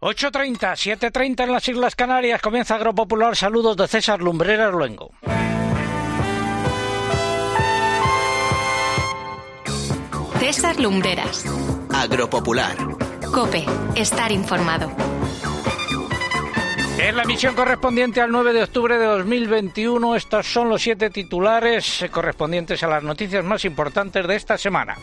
8.30, 7.30 en las Islas Canarias. Comienza Agropopular. Saludos de César Lumbreras Luengo. César Lumbreras. Agropopular. Cope. Estar informado. En la emisión correspondiente al 9 de octubre de 2021, estos son los siete titulares correspondientes a las noticias más importantes de esta semana.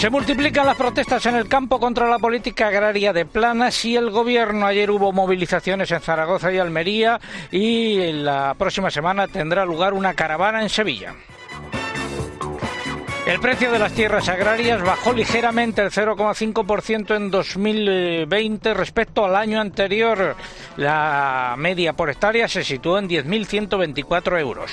Se multiplican las protestas en el campo contra la política agraria de Planas y el gobierno. Ayer hubo movilizaciones en Zaragoza y Almería y la próxima semana tendrá lugar una caravana en Sevilla. El precio de las tierras agrarias bajó ligeramente el 0,5% en 2020 respecto al año anterior. La media por hectárea se situó en 10.124 euros.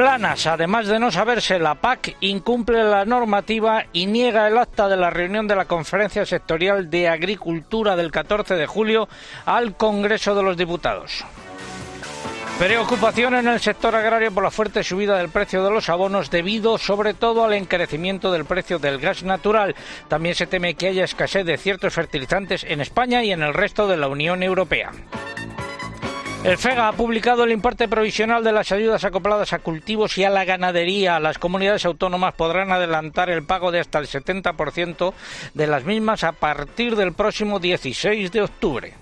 Planas, además de no saberse la PAC, incumple la normativa y niega el acta de la reunión de la Conferencia Sectorial de Agricultura del 14 de julio al Congreso de los Diputados. Preocupación en el sector agrario por la fuerte subida del precio de los abonos debido sobre todo al encarecimiento del precio del gas natural. También se teme que haya escasez de ciertos fertilizantes en España y en el resto de la Unión Europea. El FEGA ha publicado el importe provisional de las ayudas acopladas a cultivos y a la ganadería. Las comunidades autónomas podrán adelantar el pago de hasta el 70% de las mismas a partir del próximo 16 de octubre.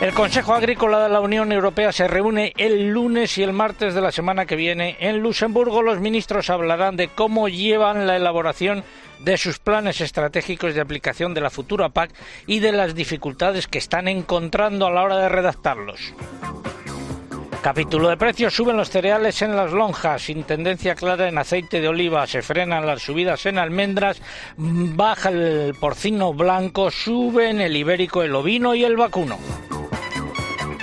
El Consejo Agrícola de la Unión Europea se reúne el lunes y el martes de la semana que viene en Luxemburgo. Los ministros hablarán de cómo llevan la elaboración de sus planes estratégicos de aplicación de la futura PAC y de las dificultades que están encontrando a la hora de redactarlos. Capítulo de precios. Suben los cereales en las lonjas, sin tendencia clara en aceite de oliva. Se frenan las subidas en almendras. Baja el porcino blanco. Suben el ibérico, el ovino y el vacuno.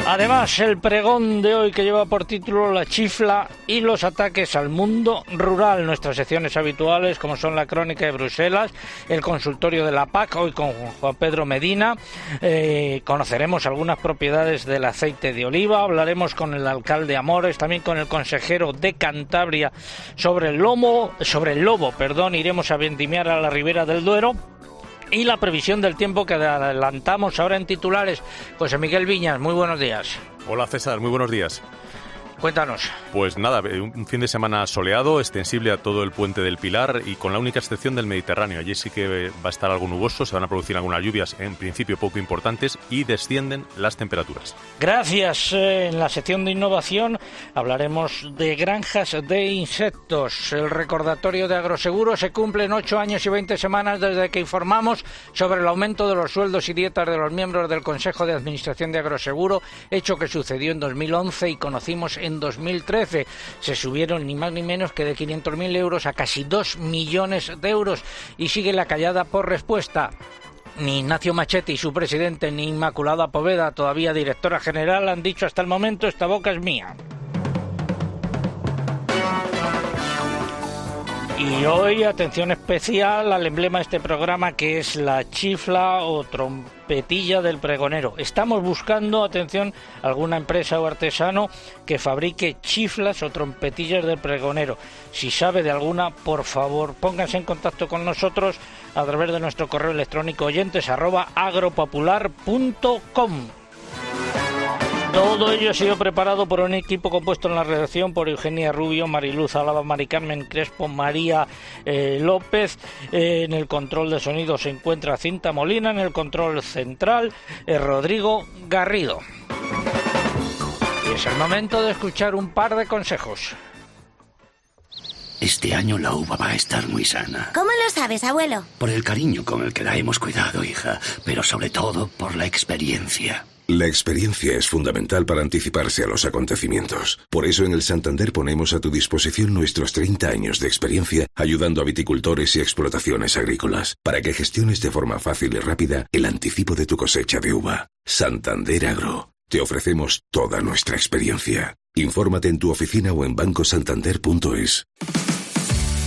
Además, el pregón de hoy que lleva por título La chifla y los ataques al mundo rural. Nuestras secciones habituales, como son la crónica de Bruselas, el consultorio de la PAC, hoy con Juan Pedro Medina. Eh, conoceremos algunas propiedades del aceite de oliva. Hablaremos con el alcalde Amores, también con el consejero de Cantabria sobre el lomo, sobre el lobo, perdón. Iremos a vendimiar a la ribera del Duero y la previsión del tiempo que adelantamos ahora en titulares. José Miguel Viñas, muy buenos días. Hola César, muy buenos días. Cuéntanos. Pues nada, eh, un fin de semana soleado, extensible a todo el puente del Pilar y con la única excepción del Mediterráneo. Allí sí que va a estar algo nuboso, se van a producir algunas lluvias, en principio poco importantes, y descienden las temperaturas. Gracias. Eh, en la sección de innovación hablaremos de granjas de insectos. El recordatorio de Agroseguro se cumple en 8 años y 20 semanas desde que informamos sobre el aumento de los sueldos y dietas de los miembros del Consejo de Administración de Agroseguro, hecho que sucedió en 2011 y conocimos en 2013. Se subieron ni más ni menos que de 500.000 euros a casi 2 millones de euros y sigue la callada por respuesta. Ni Ignacio Machetti, su presidente, ni Inmaculada Poveda, todavía directora general, han dicho hasta el momento esta boca es mía. Y hoy atención especial al emblema de este programa que es la chifla o trompetilla del pregonero. Estamos buscando, atención, alguna empresa o artesano que fabrique chiflas o trompetillas del pregonero. Si sabe de alguna, por favor, pónganse en contacto con nosotros a través de nuestro correo electrónico oyentes arroba. Todo ello ha sido preparado por un equipo compuesto en la redacción por Eugenia Rubio, Mariluz Alaba, Mari Carmen Crespo, María eh, López. Eh, en el control de sonido se encuentra Cinta Molina, en el control central eh, Rodrigo Garrido. Y es el momento de escuchar un par de consejos. Este año la uva va a estar muy sana. ¿Cómo lo sabes, abuelo? Por el cariño con el que la hemos cuidado, hija, pero sobre todo por la experiencia. La experiencia es fundamental para anticiparse a los acontecimientos. Por eso en el Santander ponemos a tu disposición nuestros 30 años de experiencia ayudando a viticultores y explotaciones agrícolas para que gestiones de forma fácil y rápida el anticipo de tu cosecha de uva. Santander Agro. Te ofrecemos toda nuestra experiencia. Infórmate en tu oficina o en bancosantander.es.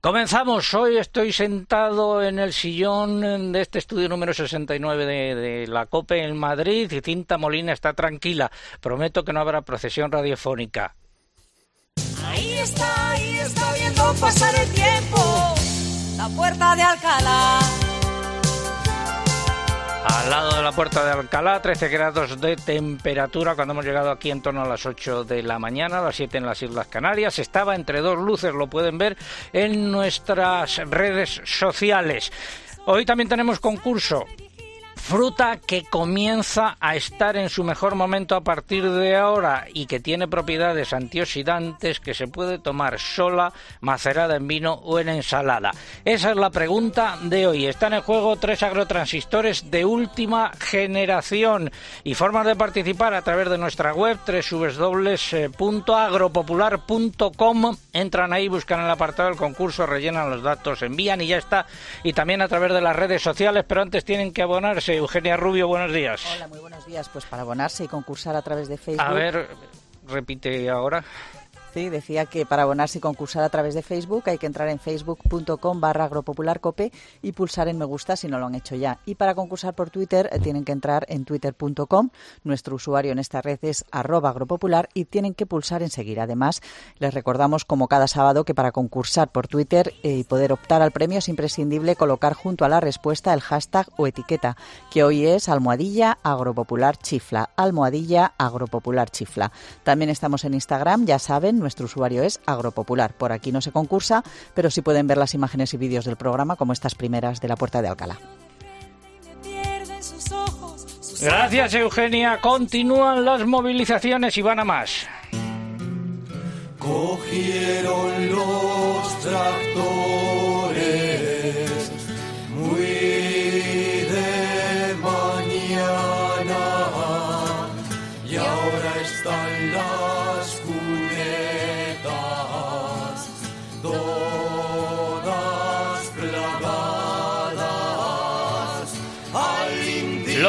Comenzamos. Hoy estoy sentado en el sillón de este estudio número 69 de, la COPE en Madrid y Cinta Molina está tranquila. Prometo que no habrá procesión radiofónica. Ahí está, ahí está viendo pasar el tiempo. La puerta de Alcalá. Al lado de la puerta de Alcalá, 13 grados de temperatura cuando hemos llegado aquí en torno a las 8 de la mañana, a las 7 en las Islas Canarias. Estaba entre dos luces, lo pueden ver en nuestras redes sociales. Hoy también tenemos concurso fruta que comienza a estar en su mejor momento a partir de ahora y que tiene propiedades antioxidantes que se puede tomar sola, macerada en vino o en ensalada. Esa es la pregunta de hoy. Están en juego tres agrotransistores de última generación y formas de participar a través de nuestra web www.agropopular.com. Entran ahí, buscan el apartado del concurso, rellenan los datos, envían y ya está. Y también a través de las redes sociales, pero antes tienen que abonarse Eugenia Rubio, buenos días. Hola, muy buenos días. Pues para abonarse y concursar a través de Facebook. A ver, repite ahora. Sí, decía que para abonarse y concursar a través de Facebook hay que entrar en facebook.com barra agropopularcope y pulsar en me gusta si no lo han hecho ya. Y para concursar por Twitter eh, tienen que entrar en twitter.com. Nuestro usuario en esta red es arroba agropopular y tienen que pulsar en seguir. Además, les recordamos como cada sábado que para concursar por Twitter eh, y poder optar al premio es imprescindible colocar junto a la respuesta el hashtag o etiqueta, que hoy es almohadilla agropopular chifla. Almohadilla agropopular chifla. También estamos en Instagram, ya saben, nuestro usuario es Agropopular. Por aquí no se concursa, pero sí pueden ver las imágenes y vídeos del programa como estas primeras de la Puerta de Alcalá. Gracias, Eugenia. Continúan las movilizaciones y van a más. Cogieron los tractores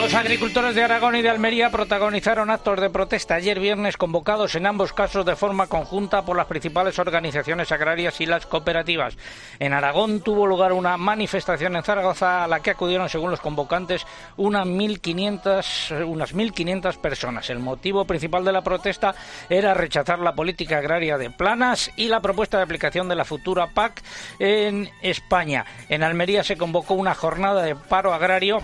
Los agricultores de Aragón y de Almería protagonizaron actos de protesta ayer viernes convocados en ambos casos de forma conjunta por las principales organizaciones agrarias y las cooperativas. En Aragón tuvo lugar una manifestación en Zaragoza a la que acudieron, según los convocantes, unas 1.500, unas 1.500 personas. El motivo principal de la protesta era rechazar la política agraria de planas y la propuesta de aplicación de la futura PAC en España. En Almería se convocó una jornada de paro agrario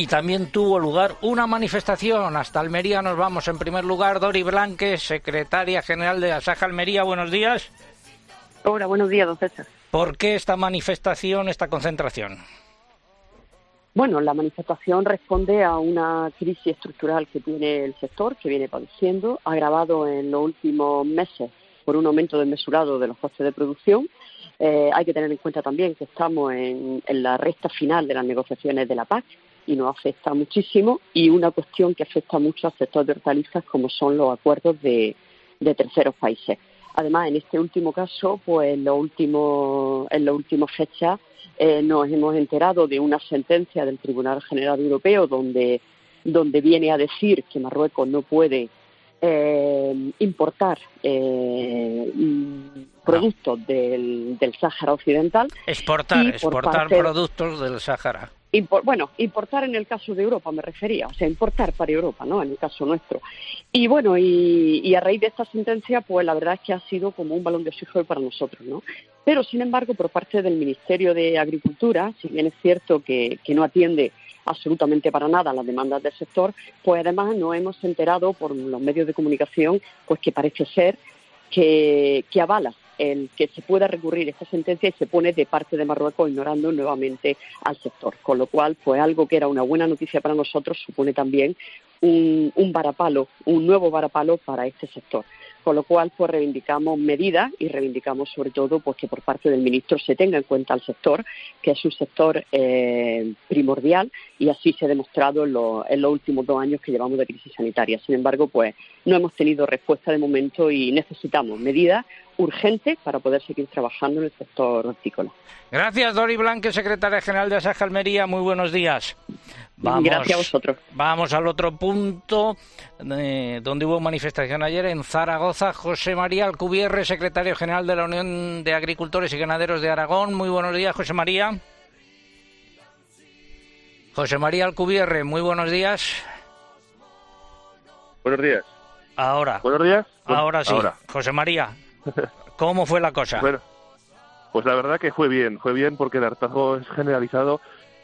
y también tuvo lugar una manifestación. Hasta Almería nos vamos. En primer lugar, Dori Blanque, secretaria general de Asaja Almería. Buenos días. Hola, buenos días, don César. ¿Por qué esta manifestación, esta concentración? Bueno, la manifestación responde a una crisis estructural que tiene el sector, que viene padeciendo, agravado en los últimos meses por un aumento desmesurado de los costes de producción. Eh, hay que tener en cuenta también que estamos en, en la recta final de las negociaciones de la PAC y nos afecta muchísimo y una cuestión que afecta mucho al sector de hortalizas como son los acuerdos de, de terceros países. Además, en este último caso, pues en los últimos, en las últimas fechas eh, nos hemos enterado de una sentencia del Tribunal General Europeo donde, donde viene a decir que Marruecos no puede eh, importar eh, productos del, del Sáhara Occidental. Exportar, exportar parte- productos del Sáhara. Impor- bueno, importar en el caso de Europa me refería, o sea, importar para Europa, ¿no? En el caso nuestro. Y bueno, y, a raíz de esta sentencia, pues la verdad es que ha sido como un balón de oxígeno para nosotros, ¿no? Pero, sin embargo, por parte del Ministerio de Agricultura, si bien es cierto que, que no atiende absolutamente para nada las demandas del sector, pues además nos hemos enterado por los medios de comunicación, pues que parece ser que, que avala el que se pueda recurrir esta sentencia y se pone de parte de Marruecos ignorando nuevamente al sector. Con lo cual, pues algo que era una buena noticia para nosotros supone también un, un un nuevo varapalo para este sector. Con lo cual, pues reivindicamos medidas y reivindicamos sobre todo pues que por parte del ministro se tenga en cuenta al sector, que es un sector eh, primordial y así se ha demostrado en, lo- en los últimos dos años que llevamos de crisis sanitaria. Sin embargo, pues no hemos tenido respuesta de momento y necesitamos medidas urgentes para poder seguir trabajando en el sector hortícola. Gracias, Dori Blanque, secretaria general de Asaja Almería. Muy buenos días. Vamos, Gracias a vosotros. Vamos al otro punto, eh, donde hubo manifestación ayer en Zaragoza. José María Alcubierre, secretario general de la Unión de Agricultores y Ganaderos de Aragón. Muy buenos días, José María. José María Alcubierre, muy buenos días. Buenos días. Ahora. Buenos días. Ahora sí. Ahora. José María, ¿cómo fue la cosa? Bueno, pues la verdad que fue bien, fue bien porque el hartazgo es generalizado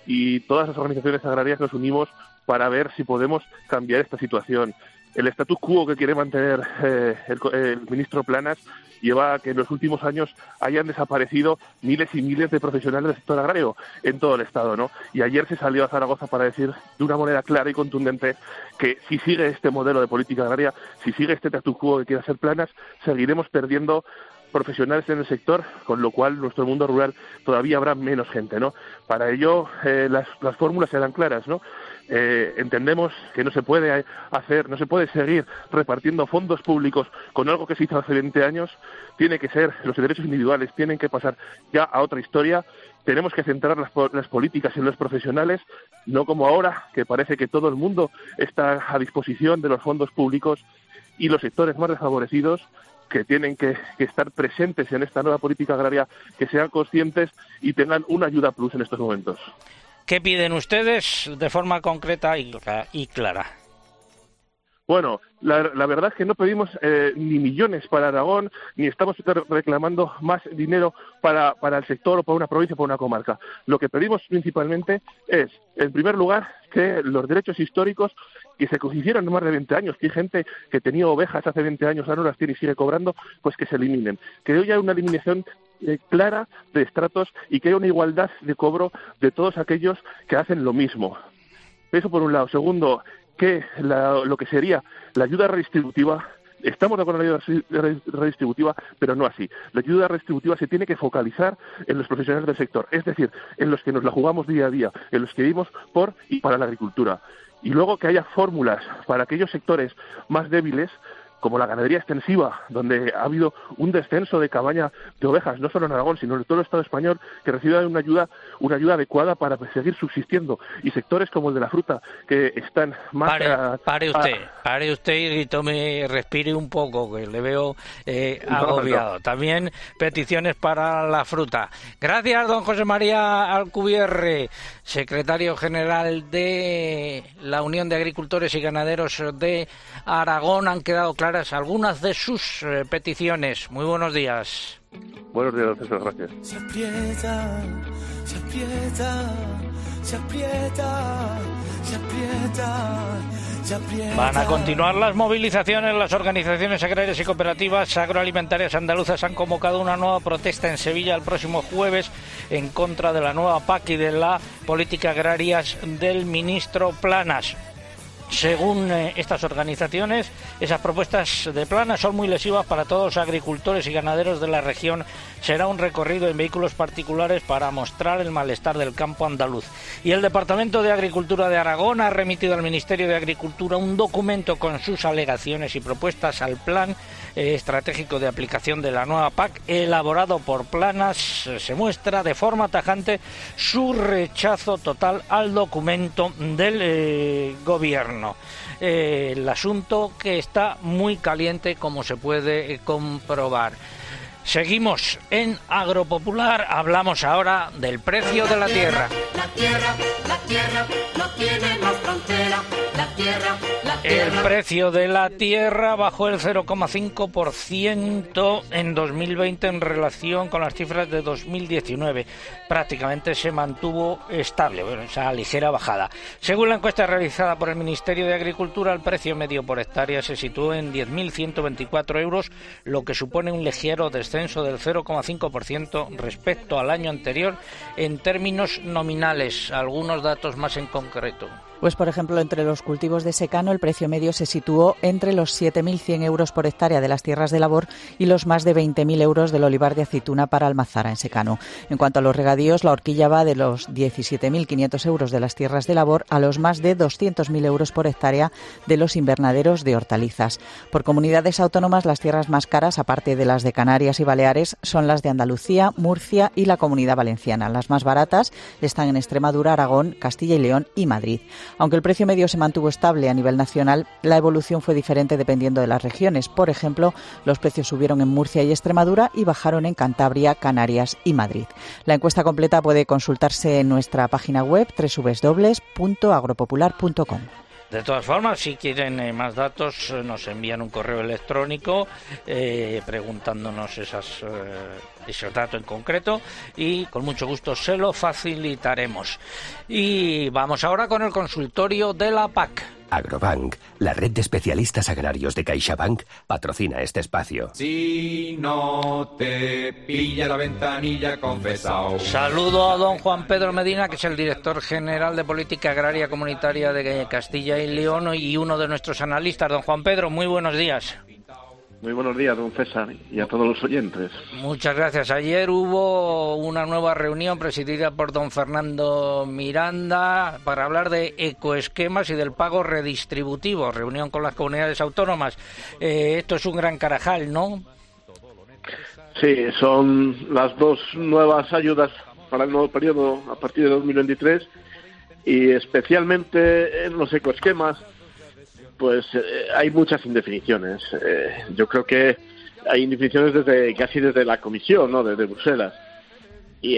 y todas las organizaciones agrarias nos unimos para ver si podemos cambiar esta situación. El status quo que quiere mantener eh, el, el ministro Planas lleva a que en los últimos años hayan desaparecido miles y miles de profesionales del sector agrario en todo el Estado, ¿no? Y ayer se salió a Zaragoza para decir de una manera clara y contundente que si sigue este modelo de política agraria, si sigue este status quo que quiere hacer Planas, seguiremos perdiendo profesionales en el sector, con lo cual nuestro mundo rural todavía habrá menos gente, ¿no? Para ello eh, las, las fórmulas serán claras, ¿no? Eh, entendemos que no se puede hacer, no se puede seguir repartiendo fondos públicos con algo que se hizo hace 20 años. Tiene que ser, los derechos individuales tienen que pasar ya a otra historia. Tenemos que centrar las, las políticas en los profesionales, no como ahora, que parece que todo el mundo está a disposición de los fondos públicos y los sectores más desfavorecidos que tienen que, que estar presentes en esta nueva política agraria, que sean conscientes y tengan una ayuda plus en estos momentos. ¿Qué piden ustedes de forma concreta y, cla- y clara? Bueno, la, verdad es que no pedimos eh, ni millones para Aragón, ni estamos re- reclamando más dinero para, para el sector o para una provincia o para una comarca. Lo que pedimos principalmente es, en primer lugar, que los derechos históricos que se hicieron más de 20 años, que hay gente que tenía ovejas hace 20 años, ahora las tiene y sigue cobrando, pues que se eliminen. Que haya una eliminación eh, clara de estratos y que haya una igualdad de cobro de todos aquellos que hacen lo mismo. Eso por un lado. Segundo, que la- lo que sería la ayuda redistributiva, estamos de acuerdo con la ayuda re- redistributiva, pero no así. La ayuda redistributiva se tiene que focalizar en los profesionales del sector, es decir, en los que nos la jugamos día a día, en los que vivimos por y para la agricultura. Y luego que haya fórmulas para aquellos sectores más débiles como la ganadería extensiva, donde ha habido un descenso de cabaña de ovejas, no solo en Aragón, sino en todo el Estado español, que reciban una ayuda, una ayuda adecuada para seguir subsistiendo. Y sectores como el de la fruta, que están más... Pare, a- pare a- usted, pare usted y tome, respire un poco, que le veo eh, agobiado. no. También peticiones para la fruta. Gracias, don José María Alcubierre, secretario general de la Unión de Agricultores y Ganaderos de Aragón. Han quedado claras algunas de sus eh, peticiones. Muy buenos días. Buenos días, César, gracias. Se aprieta, se aprieta, se aprieta, se aprieta, se aprieta. Van a continuar las movilizaciones. Las organizaciones agrarias y cooperativas agroalimentarias andaluzas han convocado una nueva protesta en Sevilla el próximo jueves en contra de la nueva PAC y de la política agraria del ministro Planas. Según eh, estas organizaciones, esas propuestas de Planas son muy lesivas para todos los agricultores y ganaderos de la región. Será un recorrido en vehículos particulares para mostrar el malestar del campo andaluz. Y el Departamento de Agricultura de Aragón ha remitido al Ministerio de Agricultura un documento con sus alegaciones y propuestas al plan estratégico de aplicación de la nueva PAC elaborado por Planas. Eh, Se muestra de forma tajante su rechazo total al documento del eh, gobierno. Eh, el asunto que está muy caliente, como se puede eh, comprobar. Seguimos en Agropopular, hablamos ahora del precio de la tierra. La tierra, la tierra no tiene más frontera. La tierra, El precio de la tierra bajó el 0,5% en 2020 en relación con las cifras de 2019. Prácticamente se mantuvo estable, esa ligera bajada. Según la encuesta realizada por el Ministerio de Agricultura, el precio medio por hectárea se situó en 10.124 euros, lo que supone un ligero descenso del 0,5% respecto al año anterior en términos nominales. Algunos datos más en concreto. Pues, por ejemplo, entre los cultivos de secano, el precio medio se situó entre los 7.100 euros por hectárea de las tierras de labor y los más de 20.000 euros del olivar de aceituna para Almazara, en secano. En cuanto a los regadíos, la horquilla va de los 17.500 euros de las tierras de labor a los más de 200.000 euros por hectárea de los invernaderos de hortalizas. Por comunidades autónomas, las tierras más caras, aparte de las de Canarias y Baleares, son las de Andalucía, Murcia y la Comunidad Valenciana. Las más baratas están en Extremadura, Aragón, Castilla y León y Madrid. Aunque el precio medio se mantuvo estable a nivel nacional, la evolución fue diferente dependiendo de las regiones. Por ejemplo, los precios subieron en Murcia y Extremadura y bajaron en Cantabria, Canarias y Madrid. La encuesta completa puede consultarse en nuestra página web www.agropopular.com. De todas formas, si quieren eh, más datos, eh, nos envían un correo electrónico eh, preguntándonos esas, ese dato en concreto y con mucho gusto se lo facilitaremos. Y vamos ahora con el consultorio de la PAC. Agrobank, la red de especialistas agrarios de CaixaBank, patrocina este espacio. Si no te pilla la ventanilla confesado. Saludo a don Juan Pedro Medina, que es el director general de Política Agraria Comunitaria de Castilla y León y uno de nuestros analistas. Don Juan Pedro, muy buenos días. Muy buenos días, don César, y a todos los oyentes. Muchas gracias. Ayer hubo una nueva reunión presidida por don Fernando Miranda para hablar de ecoesquemas y del pago redistributivo, reunión con las comunidades autónomas. Eh, esto es un gran carajal, ¿no? Sí, son las dos nuevas ayudas para el nuevo periodo a partir de 2023 y especialmente en los ecoesquemas pues eh, hay muchas indefiniciones. Eh, yo creo que hay indefiniciones desde casi desde la Comisión, ¿no? Desde Bruselas. Y,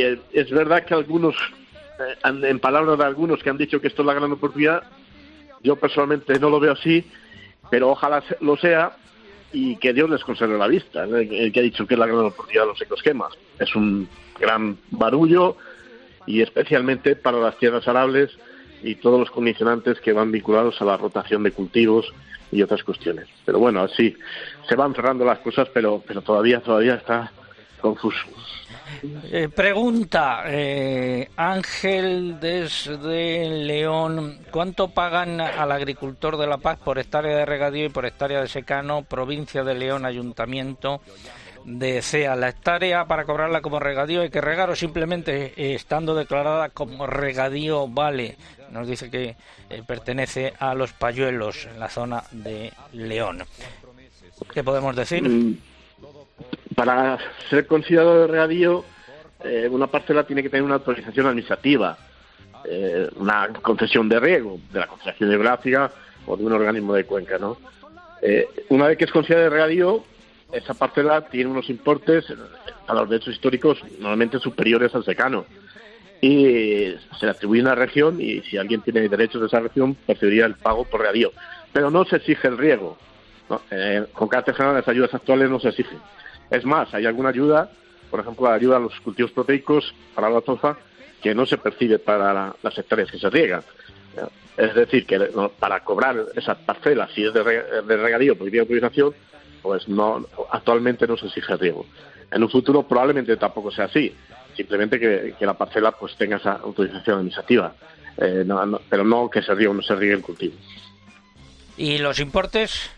eh, es verdad que algunos, en palabras de algunos que han dicho que esto es la gran oportunidad, yo personalmente no lo veo así, pero ojalá lo sea y que Dios les conserve la vista. El que ha dicho que es la gran oportunidad de los ecosquemas. Es un gran barullo y especialmente para las tierras arables y todos los condicionantes que van vinculados a la rotación de cultivos y otras cuestiones. Pero bueno, así se van cerrando las cosas, pero, pero todavía, todavía está confuso. Eh, pregunta, eh, Ángel desde León, ¿cuánto pagan al agricultor de La Paz por hectárea de regadío y por hectárea de secano, provincia de León, ayuntamiento? De CEA. La hectárea para cobrarla como regadío hay que regar o simplemente eh, estando declarada como regadío vale. Nos dice que eh, pertenece a los payuelos en la zona de León. ¿Qué podemos decir? Mm, para ser considerado de regadío, eh, una parcela tiene que tener una autorización administrativa, una concesión de riego de la Confederación Geográfica o de un organismo de cuenca, ¿no? una vez que es considerada de regadío, esa parcela tiene unos importes a los derechos históricos normalmente superiores al secano. Y se le atribuye una región y si alguien tiene derechos de esa región, percibiría el pago por regadío. Pero no se exige el riego. Eh, con carácter general, las ayudas actuales no se exigen. Es más, hay alguna ayuda, por ejemplo, la ayuda a los cultivos proteicos para la tofa, que no se percibe para las hectáreas que se riegan. Es decir, que para cobrar esa parcela, si es de, regadío por autorización, pues no actualmente no se exige riego. En un futuro probablemente tampoco sea así, simplemente que, la parcela pues tenga esa autorización administrativa, eh, pero no que se riegue no se riegue el cultivo. ¿Y los importes?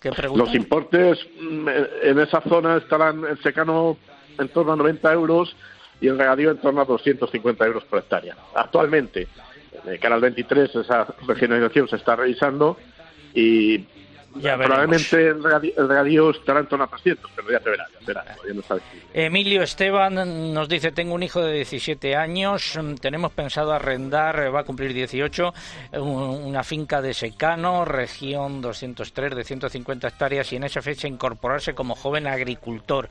¿Qué los importes mm, en esa zona estarán en secano en torno a 90 euros y en regadío en torno a 250 euros por hectárea. Actualmente, de cara al 23, esa regionalización se está revisando y Probablemente el regadío, estará en torno a 300, pero ya te verás, Emilio Esteban nos dice, tengo un hijo de 17 años, tenemos pensado arrendar, va a cumplir 18, una finca de secano, región 203 de 150 hectáreas y en esa fecha incorporarse como joven agricultor.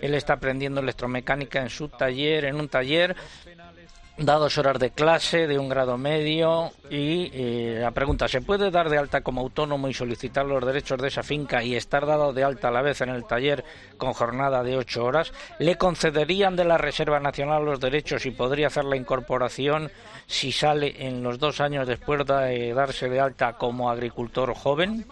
Él está aprendiendo electromecánica en su taller, en un taller da dos horas de clase de un grado medio y eh, la pregunta, ¿se puede dar de alta como autónomo y solicitar los derechos de esa finca y estar dado de alta a la vez en el taller con jornada de ocho horas? ¿Le concederían de la Reserva Nacional los derechos y podría hacer la incorporación si sale en los dos años después de darse de alta como agricultor joven?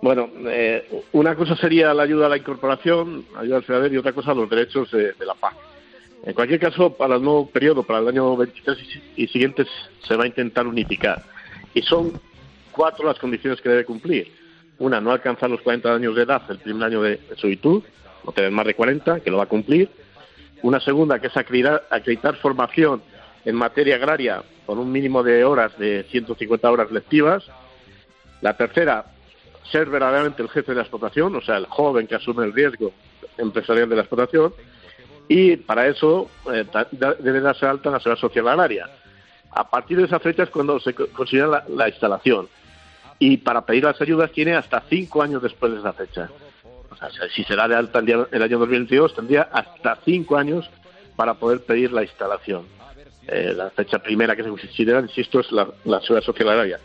Bueno, eh, una cosa sería la ayuda a la incorporación, ayuda al ciudadano y otra cosa los derechos de la paz. En cualquier caso, para el nuevo periodo, para el año 23 y siguientes, se va a intentar unificar. Y son cuatro las condiciones que debe cumplir. Una, no alcanzar los 40 años de edad el primer año de, solitud, no tener más de 40, que lo va a cumplir. Una segunda, que es acreditar, acreditar formación en materia agraria con un mínimo de horas de 150 horas lectivas. La tercera, ser verdaderamente el jefe de la explotación, o sea, el joven que asume el riesgo empresarial de la explotación. Y para eso eh, debe darse alta en la seguridad social agraria. A partir de esa fecha es cuando se considera la, instalación. Y para pedir las ayudas tiene hasta cinco años después de esa fecha. O sea, si será de alta el, año 2022, tendría hasta cinco años para poder pedir la instalación. Eh, la fecha primera que se considera, insisto, es la, la seguridad social agraria.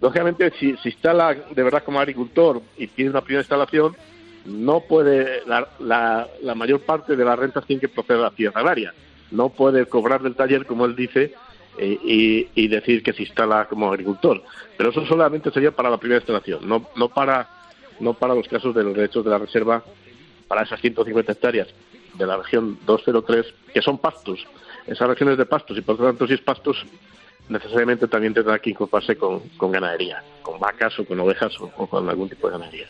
Lógicamente, si se instala de verdad como agricultor y pide una primera instalación, no puede, la, la, mayor parte de las rentas tiene que proceder a la tierra agraria. No puede cobrar del taller, como él dice, eh, y, y, decir que se instala como agricultor. Pero eso solamente sería para la primera instalación, no, no, para, no para los casos de los derechos de la reserva, para esas 150 hectáreas de la región 203, que son pastos. Esas regiones de pastos, y por lo tanto, si es pastos, necesariamente también tendrá que incorporarse con ganadería, con vacas o con ovejas o con algún tipo de ganadería.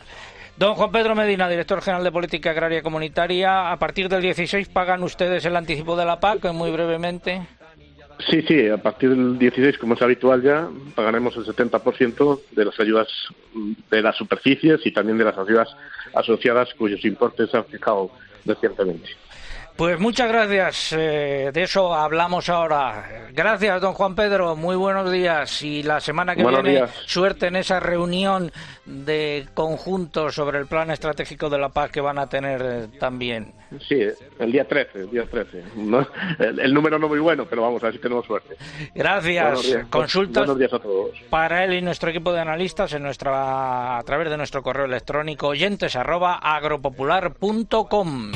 Don Juan Pedro Medina, director general de Política Agraria Comunitaria, a partir del 16 pagan ustedes el anticipo de la PAC, muy brevemente. Sí, sí, a partir del 16, como es habitual ya, pagaremos el 70% de las ayudas de las superficies y también de las ayudas asociadas cuyos importes se han fijado recientemente. Pues muchas gracias. Eh, de eso hablamos ahora. Gracias, don Juan Pedro. Muy buenos días. Y la semana que viene, suerte en esa reunión de conjunto sobre el plan estratégico de la paz que van a tener eh, también. Sí, el día 13. El, día 13. El, número no muy bueno, pero vamos a ver si tenemos suerte. Gracias. Consultas buenos días a todos. para él y nuestro equipo de analistas en nuestra, a través de nuestro correo electrónico oyentes arroba agropopular.com.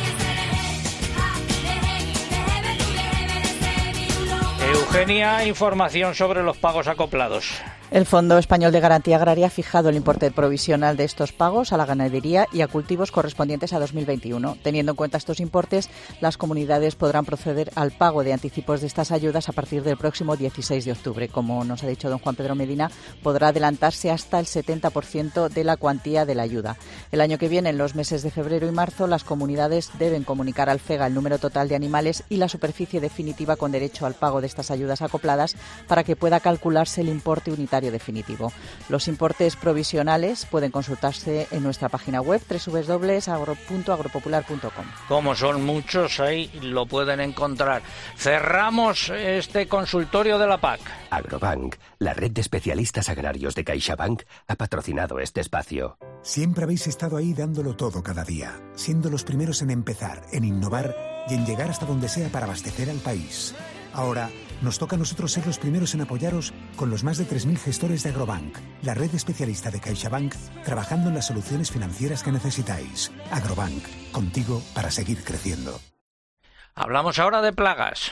Eugenia, información sobre los pagos acoplados. El Fondo Español de Garantía Agraria ha fijado el importe provisional de estos pagos a la ganadería y a cultivos correspondientes a 2021. Teniendo en cuenta estos importes, las comunidades podrán proceder al pago de anticipos de estas ayudas a partir del próximo 16 de octubre. Como nos ha dicho don Juan Pedro Medina, podrá adelantarse hasta el 70% de la cuantía de la ayuda. El año que viene, en los meses de febrero y marzo, las comunidades deben comunicar al FEGA el número total de animales y la superficie definitiva con derecho al pago de estas ayudas acopladas para que pueda calcularse el importe unitario definitivo. Los importes provisionales pueden consultarse en nuestra página web www.agropopular.com. Como son muchos, ahí lo pueden encontrar. Cerramos este consultorio de la PAC. Agrobank, la red de especialistas agrarios de CaixaBank, ha patrocinado este espacio. Siempre habéis estado ahí dándolo todo cada día, siendo los primeros en empezar, en innovar y en llegar hasta donde sea para abastecer al país. Ahora, nos toca a nosotros ser los primeros en apoyaros con los más de 3.000 gestores de Agrobank, la red especialista de CaixaBank, trabajando en las soluciones financieras que necesitáis. Agrobank, contigo para seguir creciendo. Hablamos ahora de plagas.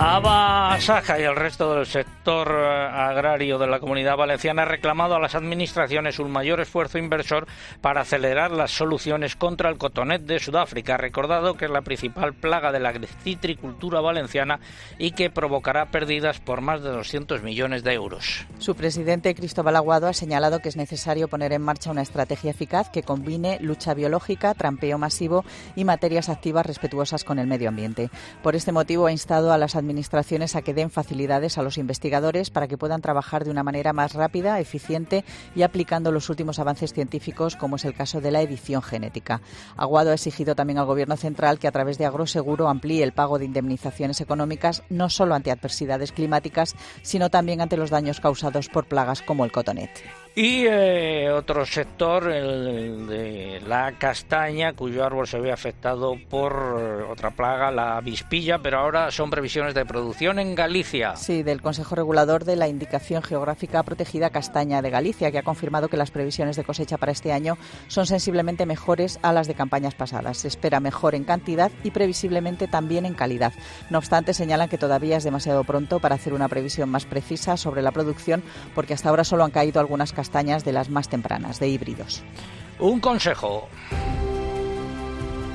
Aba Saja y el resto del sector eh, agrario de la comunidad valenciana ha reclamado a las administraciones un mayor esfuerzo inversor para acelerar las soluciones contra el cotonet de Sudáfrica. Recordado que es la principal plaga de la citricultura valenciana y que provocará pérdidas por más de 200 millones de euros. Su presidente, Cristóbal Aguado, ha señalado que es necesario poner en marcha una estrategia eficaz que combine lucha biológica, trampeo masivo y materias activas respetuosas con el medio ambiente. Por este motivo ha instado a las administraciones administraciones a que den facilidades a los investigadores para que puedan trabajar de una manera más rápida, eficiente y aplicando los últimos avances científicos, como es el caso de la edición genética. Aguado ha exigido también al Gobierno central que a través de Agroseguro amplíe el pago de indemnizaciones económicas no solo ante adversidades climáticas, sino también ante los daños causados por plagas como el cotonet. Y eh, otro sector, el de la castaña, cuyo árbol se ve afectado por otra plaga, la avispilla, pero ahora son previsiones de producción en Galicia. Sí, del Consejo Regulador de la Indicación Geográfica Protegida Castaña de Galicia, que ha confirmado que las previsiones de cosecha para este año son sensiblemente mejores a las de campañas pasadas. Se espera mejor en cantidad y previsiblemente también en calidad. No obstante, señalan que todavía es demasiado pronto para hacer una previsión más precisa sobre la producción, porque hasta ahora solo han caído algunas castañas castañas de las más tempranas, de híbridos. Un consejo.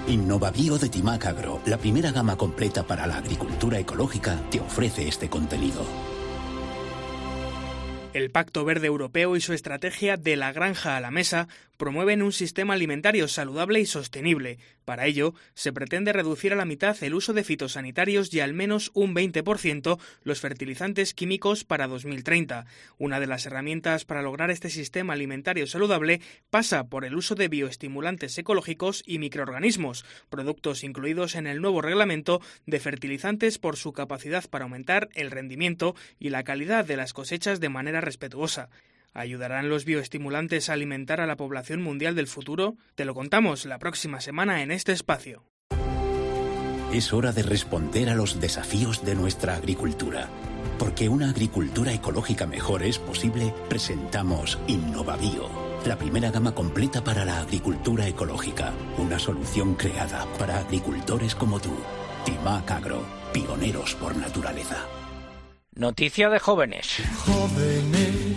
Innovabio de Timac Agro, la primera gama completa para la agricultura ecológica, te ofrece este contenido. El Pacto Verde Europeo y su estrategia de la granja a la mesa promueven un sistema alimentario saludable y sostenible. Para ello, se pretende reducir a la mitad el uso de fitosanitarios y al menos un 20% los fertilizantes químicos para 2030. Una de las herramientas para lograr este sistema alimentario saludable pasa por el uso de bioestimulantes ecológicos y microorganismos, productos incluidos en el nuevo reglamento de fertilizantes por su capacidad para aumentar el rendimiento y la calidad de las cosechas de manera respetuosa. ¿Ayudarán los bioestimulantes a alimentar a la población mundial del futuro? Te lo contamos la próxima semana en este espacio. Es hora de responder a los desafíos de nuestra agricultura. Porque una agricultura ecológica mejor es posible, presentamos Innovabio, la primera gama completa para la agricultura ecológica. Una solución creada para agricultores como tú. Timac Agro, pioneros por naturaleza. Noticia de jóvenes. Jóvenes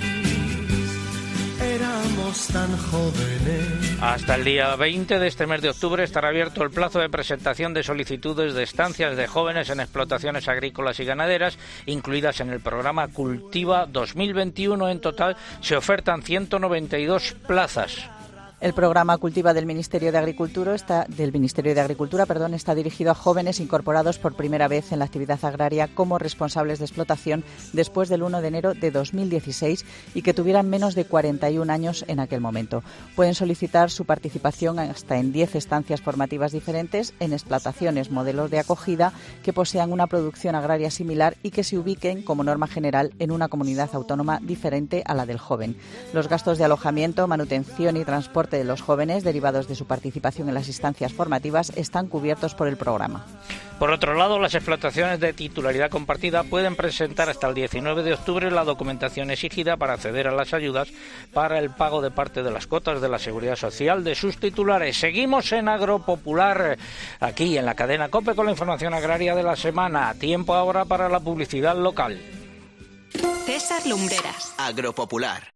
Hasta el día 20 de este mes de octubre estará abierto el plazo de presentación de solicitudes de estancias de jóvenes en explotaciones agrícolas y ganaderas, incluidas en el programa Cultiva 2021. En total se ofertan 192 plazas. El programa Cultiva del Ministerio de Agricultura está del Ministerio de Agricultura, perdón, está dirigido a jóvenes incorporados por primera vez en la actividad agraria como responsables de explotación después del 1 de enero de 2016 y que tuvieran menos de 41 años en aquel momento. Pueden solicitar su participación hasta en 10 estancias formativas diferentes en explotaciones modelos de acogida que posean una producción agraria similar y que se ubiquen como norma general en una comunidad autónoma diferente a la del joven. Los gastos de alojamiento, manutención y transporte de los jóvenes derivados de su participación en las instancias formativas están cubiertos por el programa. Por otro lado, las explotaciones de titularidad compartida pueden presentar hasta el 19 de octubre la documentación exigida para acceder a las ayudas para el pago de parte de las cuotas de la seguridad social de sus titulares. Seguimos en Agropopular, aquí en la cadena COPE con la información agraria de la semana. Tiempo ahora para la publicidad local. César Lumbreras. Agropopular.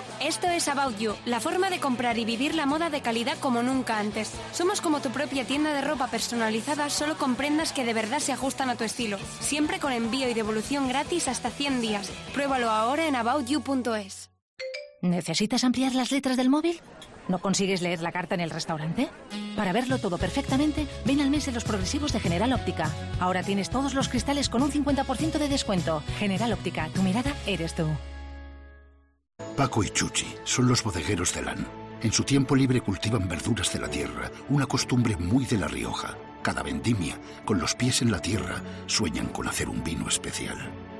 esto es About You, la forma de comprar y vivir la moda de calidad como nunca antes. Somos como tu propia tienda de ropa personalizada solo con prendas que de verdad se ajustan a tu estilo, siempre con envío y devolución gratis hasta 100 días. Pruébalo ahora en aboutyou.es. ¿Necesitas ampliar las letras del móvil? ¿No consigues leer la carta en el restaurante? Para verlo todo perfectamente, ven al mes de los progresivos de General Óptica. Ahora tienes todos los cristales con un 50% de descuento. General Óptica, tu mirada eres tú. Paco y Chuchi son los bodegueros de LAN. En su tiempo libre cultivan verduras de la tierra, una costumbre muy de La Rioja. Cada vendimia, con los pies en la tierra, sueñan con hacer un vino especial.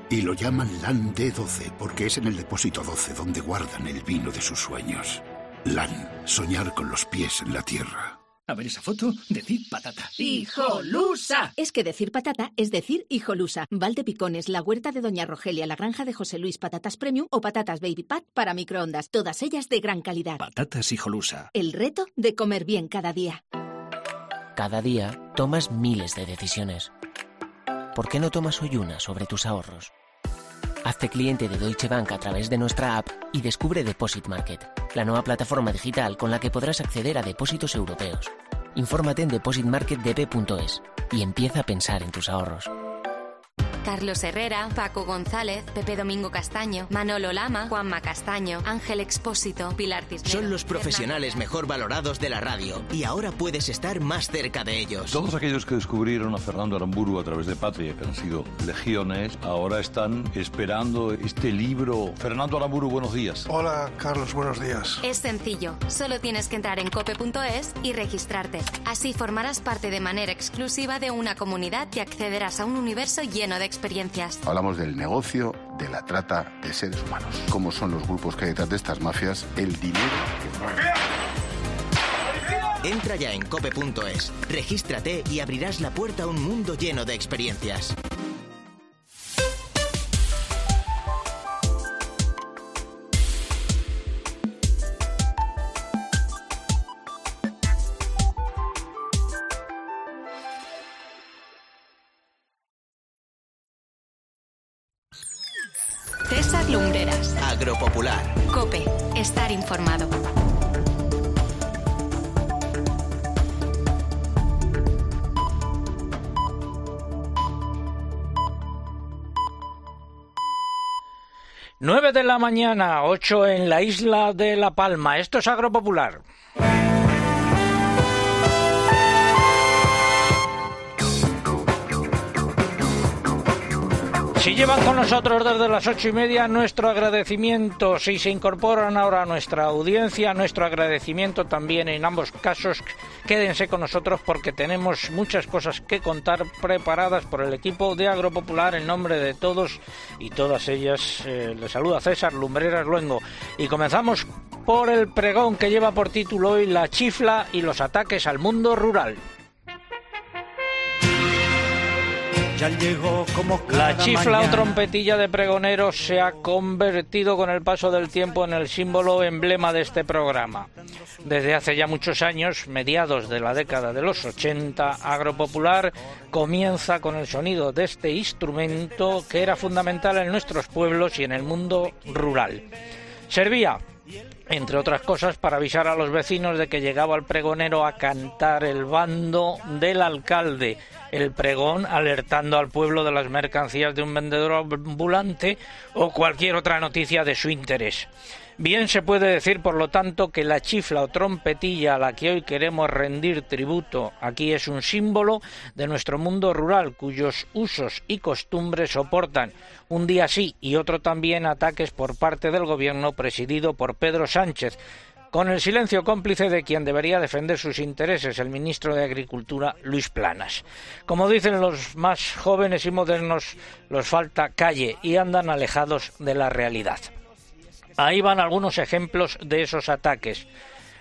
Y lo llaman LAN D12 porque es en el depósito 12 donde guardan el vino de sus sueños. LAN, soñar con los pies en la tierra. A ver esa foto, decid patata. ¡Hijolusa! Es que decir patata es decir hijolusa. Valde Picones, la huerta de Doña Rogelia, la granja de José Luis, patatas premium o patatas baby pat para microondas. Todas ellas de gran calidad. Patatas hijolusa. El reto de comer bien cada día. Cada día tomas miles de decisiones. ¿Por qué no tomas hoy una sobre tus ahorros? Hazte cliente de Deutsche Bank a través de nuestra app y descubre Deposit Market, la nueva plataforma digital con la que podrás acceder a depósitos europeos. Infórmate en depositmarketdb.es y empieza a pensar en tus ahorros. Carlos Herrera, Paco González, Pepe Domingo Castaño, Manolo Lama, Juanma Castaño, Ángel Expósito, Pilar Cisneros. Son los profesionales mejor valorados de la radio y ahora puedes estar más cerca de ellos. Todos aquellos que descubrieron a Fernando Aramburu a través de Patria, que han sido legiones, ahora están esperando este libro. Fernando Aramburu, buenos días. Hola, Carlos, buenos días. Es sencillo, solo tienes que entrar en cope.es y registrarte. Así formarás parte de manera exclusiva de una comunidad y accederás a un universo lleno de experiencias. Hablamos del negocio de la trata de seres humanos. ¿Cómo son los grupos que hay detrás de estas mafias? El dinero que Entra ya en cope.es, regístrate y abrirás la puerta a un mundo lleno de experiencias. Cope. Estar informado. Nueve de la mañana, ocho en la isla de La Palma. Esto es Agropopular. Si llevan con nosotros desde las ocho y media, nuestro agradecimiento. Si se incorporan ahora a nuestra audiencia, nuestro agradecimiento también en ambos casos. Quédense con nosotros porque tenemos muchas cosas que contar preparadas por el equipo de Agropopular en nombre de todos y todas ellas. Eh, les saluda César Lumbreras Luengo. Y comenzamos por el pregón que lleva por título hoy La chifla y los ataques al mundo rural. La chifla o trompetilla de pregoneros se ha convertido con el paso del tiempo en el símbolo emblema de este programa. Desde hace ya muchos años, mediados de la década de los 80, Agropopular comienza con el sonido de este instrumento que era fundamental en nuestros pueblos y en el mundo rural. Servía entre otras cosas, para avisar a los vecinos de que llegaba el pregonero a cantar el bando del alcalde, el pregón alertando al pueblo de las mercancías de un vendedor ambulante o cualquier otra noticia de su interés. Bien se puede decir, por lo tanto, que la chifla o trompetilla a la que hoy queremos rendir tributo aquí es un símbolo de nuestro mundo rural, cuyos usos y costumbres soportan un día sí y otro también ataques por parte del gobierno presidido por Pedro Sánchez, con el silencio cómplice de quien debería defender sus intereses, el ministro de Agricultura, Luis Planas. Como dicen los más jóvenes y modernos, los falta calle y andan alejados de la realidad. Ahí van algunos ejemplos de esos ataques.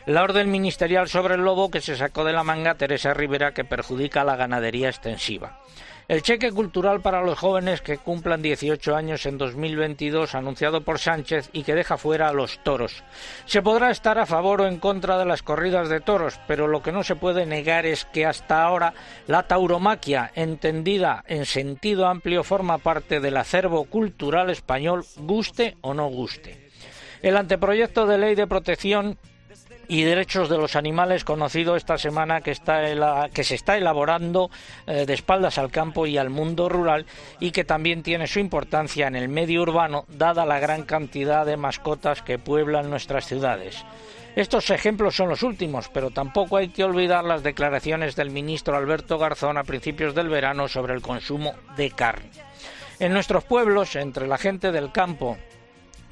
La orden ministerial sobre el lobo que se sacó de la manga Teresa Rivera que perjudica a la ganadería extensiva. El cheque cultural para los jóvenes que cumplan 18 años en 2022 anunciado por Sánchez y que deja fuera a los toros. Se podrá estar a favor o en contra de las corridas de toros, pero lo que no se puede negar es que hasta ahora la tauromaquia, entendida en sentido amplio, forma parte del acervo cultural español, guste o no guste. El anteproyecto de ley de protección y derechos de los animales conocido esta semana que, está que se está elaborando eh, de espaldas al campo y al mundo rural y que también tiene su importancia en el medio urbano dada la gran cantidad de mascotas que pueblan nuestras ciudades. Estos ejemplos son los últimos, pero tampoco hay que olvidar las declaraciones del ministro Alberto Garzón a principios del verano sobre el consumo de carne. En nuestros pueblos, entre la gente del campo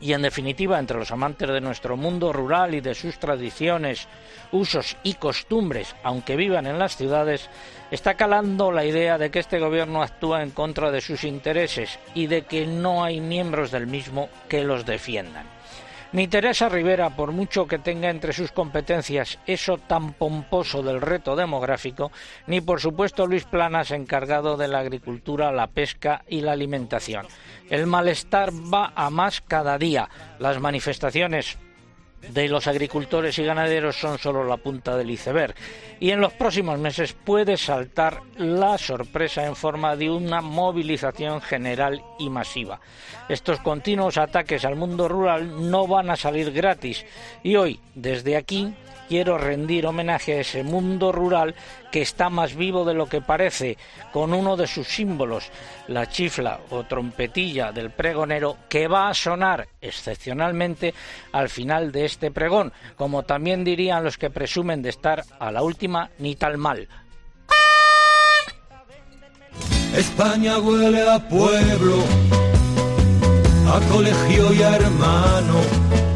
y en definitiva entre los amantes de nuestro mundo rural y de sus tradiciones, usos y costumbres, aunque vivan en las ciudades, está calando la idea de que este gobierno actúa en contra de sus intereses y de que no hay miembros del mismo que los defiendan. Ni Teresa Rivera, por mucho que tenga entre sus competencias eso tan pomposo del reto demográfico, ni por supuesto Luis Planas, encargado de la agricultura, la pesca y la alimentación. El malestar va a más cada día. Las manifestaciones de los agricultores y ganaderos son solo la punta del iceberg y en los próximos meses puede saltar la sorpresa en forma de una movilización general y masiva. Estos continuos ataques al mundo rural no van a salir gratis y hoy desde aquí quiero rendir homenaje a ese mundo rural que está más vivo de lo que parece, con uno de sus símbolos, la chifla o trompetilla del pregonero, que va a sonar excepcionalmente al final de este pregón, como también dirían los que presumen de estar a la última ni tal mal. España huele a pueblo, a colegio y a hermano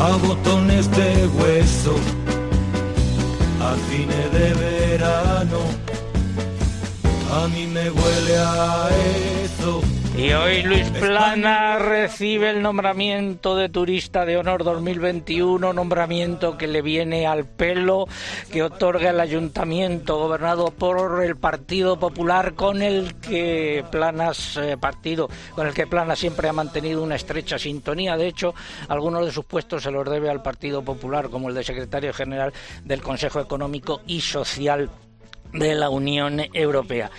a botones de hueso, a cine de verano, a mí me huele a eso. Y hoy Luis Plana recibe el nombramiento de Turista de Honor 2021, nombramiento que le viene al pelo, que otorga el ayuntamiento gobernado por el Partido Popular con el que Planas eh, partido con el que Plana siempre ha mantenido una estrecha sintonía. De hecho, algunos de sus puestos se los debe al Partido Popular, como el de secretario general del Consejo Económico y Social de la Unión Europea.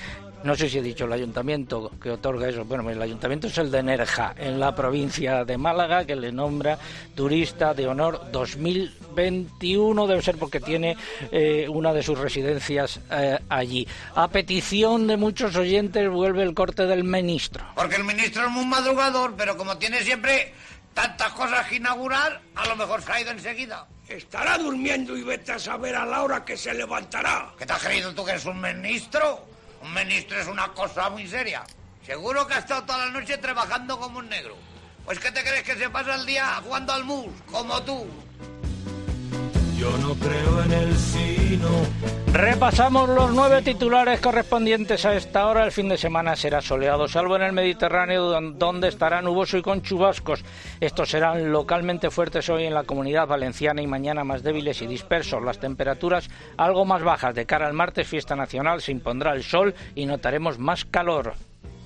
No sé si he dicho el ayuntamiento que otorga eso. Bueno, el ayuntamiento es el de Nerja, en la provincia de Málaga, que le nombra turista de honor 2021. Debe ser porque tiene eh, una de sus residencias eh, allí. A petición de muchos oyentes, vuelve el corte del ministro. Porque el ministro es muy madrugador, pero como tiene siempre tantas cosas que inaugurar, a lo mejor se ha ido enseguida. Estará durmiendo y vete a saber a la hora que se levantará. ¿Qué te has creído tú que eres un ministro? Un ministro es una cosa muy seria. Seguro que ha estado toda la noche trabajando como un negro. Pues ¿qué te crees que se pasa el día jugando al mus, como tú? Yo no creo en el sino. Repasamos los nueve titulares correspondientes a esta hora. El fin de semana será soleado, salvo en el Mediterráneo, donde estará nuboso y con chubascos. Estos serán localmente fuertes hoy en la comunidad valenciana y mañana más débiles y dispersos. Las temperaturas algo más bajas. De cara al martes, fiesta nacional, se impondrá el sol y notaremos más calor.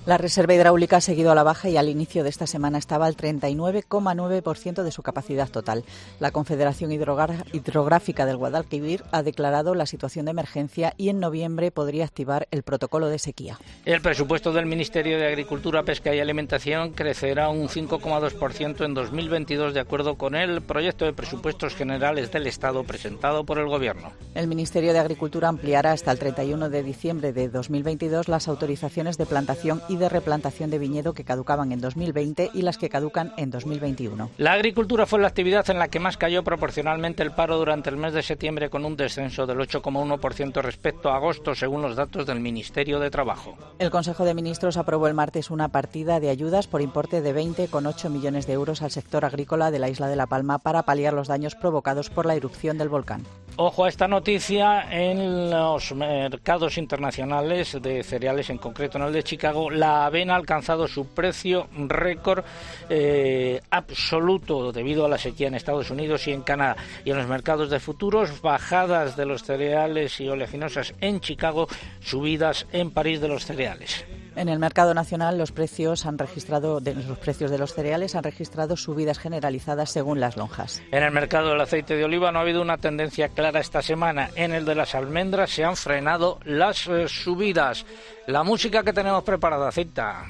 La reserva hidráulica ha seguido a la baja y al inicio de esta semana estaba al 39,9% de su capacidad total. La Confederación Hidrográfica del Guadalquivir ha declarado la situación de emergencia y en noviembre podría activar el protocolo de sequía. El presupuesto del Ministerio de Agricultura, Pesca y Alimentación crecerá un 5,2% en 2022 de acuerdo con el proyecto de presupuestos generales del Estado presentado por el Gobierno. El Ministerio de Agricultura ampliará hasta el 31 de diciembre de 2022 las autorizaciones de plantación y de replantación de viñedo que caducaban en 2020 y las que caducan en 2021. La agricultura fue la actividad en la que más cayó proporcionalmente el paro durante el mes de septiembre con un descenso del 8,1% respecto a agosto, según los datos del Ministerio de Trabajo. El Consejo de Ministros aprobó el martes una partida de ayudas por importe de 20,8 millones de euros al sector agrícola de la isla de La Palma para paliar los daños provocados por la erupción del volcán. Ojo a esta noticia en los mercados internacionales de cereales, en concreto en el de Chicago. La avena ha alcanzado su precio récord eh, absoluto debido a la sequía en Estados Unidos y en Canadá. Y en los mercados de futuros, bajadas de los cereales y oleaginosas en Chicago, subidas en París de los cereales. En el mercado nacional los precios han registrado de, los precios de los cereales han registrado subidas generalizadas según las lonjas. En el mercado del aceite de oliva no ha habido una tendencia clara esta semana. En el de las almendras se han frenado las eh, subidas. La música que tenemos preparada, cita.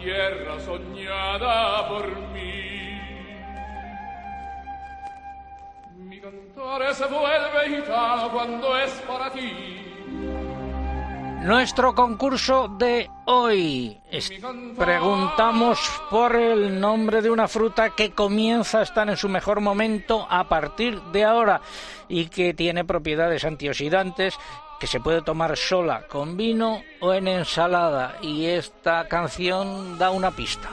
tierra soñada por mí. Nuestro concurso de hoy. Es- preguntamos por el nombre de una fruta que comienza a estar en su mejor momento a partir de ahora y que tiene propiedades antioxidantes que se puede tomar sola con vino o en ensalada. Y esta canción da una pista.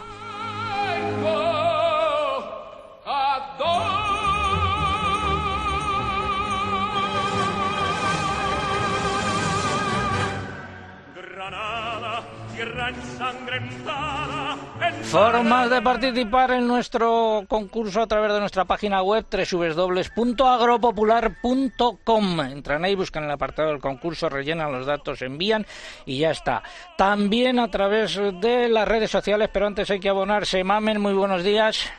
Formas de participar en nuestro concurso a través de nuestra página web www.agropopular.com. Entran ahí, buscan el apartado del concurso, rellenan los datos, envían y ya está. También a través de las redes sociales, pero antes hay que abonarse. Mamen, muy buenos días.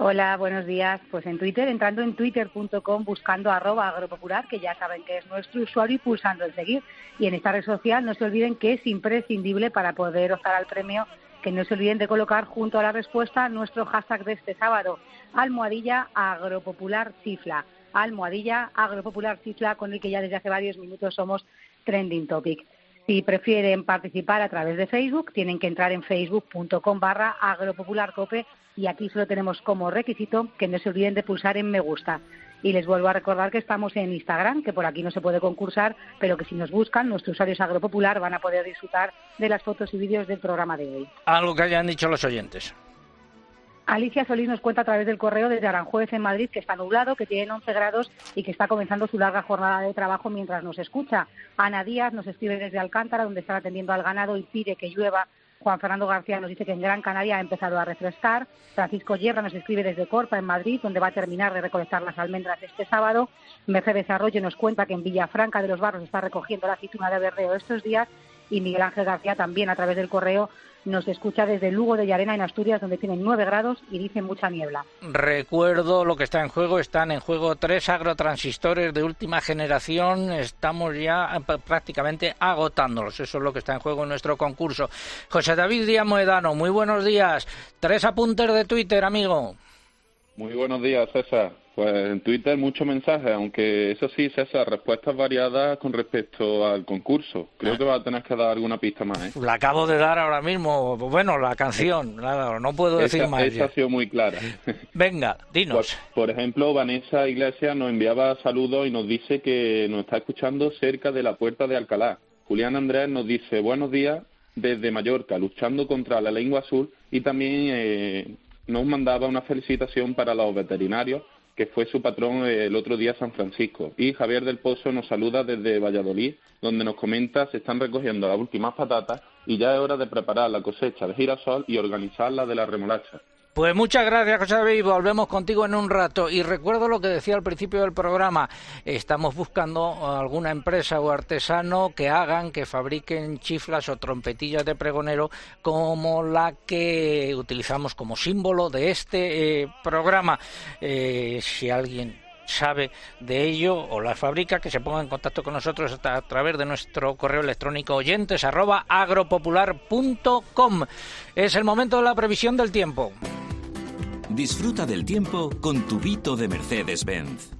Hola, buenos días. Pues en Twitter, entrando en twitter.com, buscando arroba agropopular, que ya saben que es nuestro usuario, y pulsando en seguir. Y en esta red social no se olviden que es imprescindible para poder optar al premio, que no se olviden de colocar junto a la respuesta nuestro hashtag de este sábado, almohadilla agropopular chifla. Almohadilla agropopular chifla, con el que ya desde hace varios minutos somos trending topic. Si prefieren participar a través de Facebook, tienen que entrar en facebook.com barra agropopularcope y aquí solo tenemos como requisito que no se olviden de pulsar en me gusta. Y les vuelvo a recordar que estamos en Instagram, que por aquí no se puede concursar, pero que si nos buscan, nuestros usuarios agropopular van a poder disfrutar de las fotos y vídeos del programa de hoy. Algo que hayan dicho los oyentes. Alicia Solís nos cuenta a través del correo desde Aranjuez en Madrid que está nublado, que tiene 11 grados y que está comenzando su larga jornada de trabajo mientras nos escucha. Ana Díaz nos escribe desde Alcántara, donde está atendiendo al ganado y pide que llueva. Juan Fernando García nos dice que en Gran Canaria ha empezado a refrescar. Francisco Hierra nos escribe desde Corpa, en Madrid, donde va a terminar de recolectar las almendras este sábado. Mercedes Arroyo nos cuenta que en Villafranca de los Barros está recogiendo la aceituna de verdeo estos días. Y Miguel Ángel García también a través del correo nos escucha desde Lugo de Llarena en Asturias, donde tienen 9 grados y dice mucha niebla. Recuerdo lo que está en juego. Están en juego tres agrotransistores de última generación. Estamos ya eh, prácticamente agotándolos. Eso es lo que está en juego en nuestro concurso. José David Díaz Moedano, muy buenos días. Tres apuntes de Twitter, amigo. Muy buenos días, César. Pues en Twitter muchos mensajes, aunque eso sí, César, respuestas variadas con respecto al concurso. Creo que va a tener que dar alguna pista más. ¿eh? La acabo de dar ahora mismo. Bueno, la canción, nada, no puedo decir más. Esa ha sido muy clara. Venga, dinos. Por, por, ejemplo, Vanessa Iglesias nos enviaba saludos y nos dice que nos está escuchando cerca de la puerta de Alcalá. Julián Andrés nos dice buenos días desde Mallorca, luchando contra la lengua azul y también eh, nos mandaba una felicitación para los veterinarios que fue su patrón el otro día San Francisco. Y Javier del Pozo nos saluda desde Valladolid, donde nos comenta se están recogiendo las últimas patatas y ya es hora de preparar la cosecha de girasol y organizar la de la remolacha. Pues muchas gracias, José David. Volvemos contigo en un rato. Y recuerdo lo que decía al principio del programa. Estamos buscando alguna empresa o artesano que hagan, que fabriquen chiflas o trompetillas de pregonero como la que utilizamos como símbolo de este eh, programa. Eh, si alguien sabe de ello o la fabrica, que se ponga en contacto con nosotros a través de nuestro correo electrónico oyentes. Es el momento de la previsión del tiempo. Disfruta del tiempo con tu Vito de Mercedes-Benz.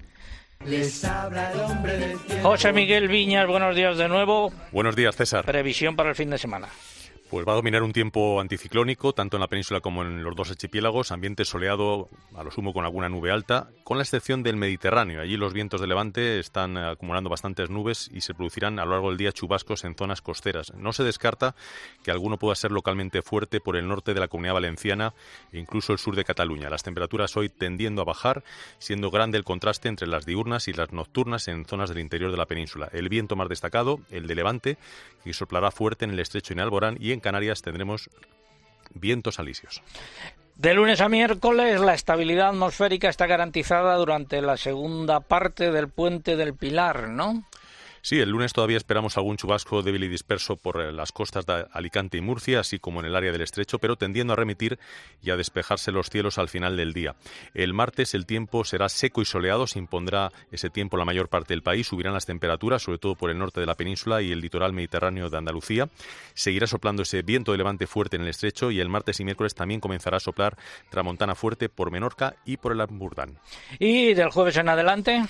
Les habla el hombre del tiempo. José Miguel Viñas, buenos días de nuevo. Buenos días, César. Previsión para el fin de semana. Pues va a dominar un tiempo anticiclónico, tanto en la península como en los dos archipiélagos, ambiente soleado a lo sumo con alguna nube alta, con la excepción del Mediterráneo. Allí los vientos de levante están acumulando bastantes nubes y se producirán a lo largo del día chubascos en zonas costeras. No se descarta que alguno pueda ser localmente fuerte por el norte de la comunidad valenciana e incluso el sur de Cataluña. Las temperaturas hoy tendiendo a bajar, siendo grande el contraste entre las diurnas y las nocturnas en zonas del interior de la península. El viento más destacado, el de levante, que soplará fuerte en el estrecho y en en Canarias tendremos vientos alisios. De lunes a miércoles la estabilidad atmosférica está garantizada durante la segunda parte del puente del Pilar, ¿no? Sí, el lunes todavía esperamos algún chubasco débil y disperso por las costas de Alicante y Murcia, así como en el área del estrecho, pero tendiendo a remitir y a despejarse los cielos al final del día. El martes el tiempo será seco y soleado, se impondrá ese tiempo la mayor parte del país, subirán las temperaturas, sobre todo por el norte de la península y el litoral mediterráneo de Andalucía. Seguirá soplando ese viento de levante fuerte en el estrecho y el martes y miércoles también comenzará a soplar tramontana fuerte por Menorca y por el Amburdán. ¿Y del jueves en adelante?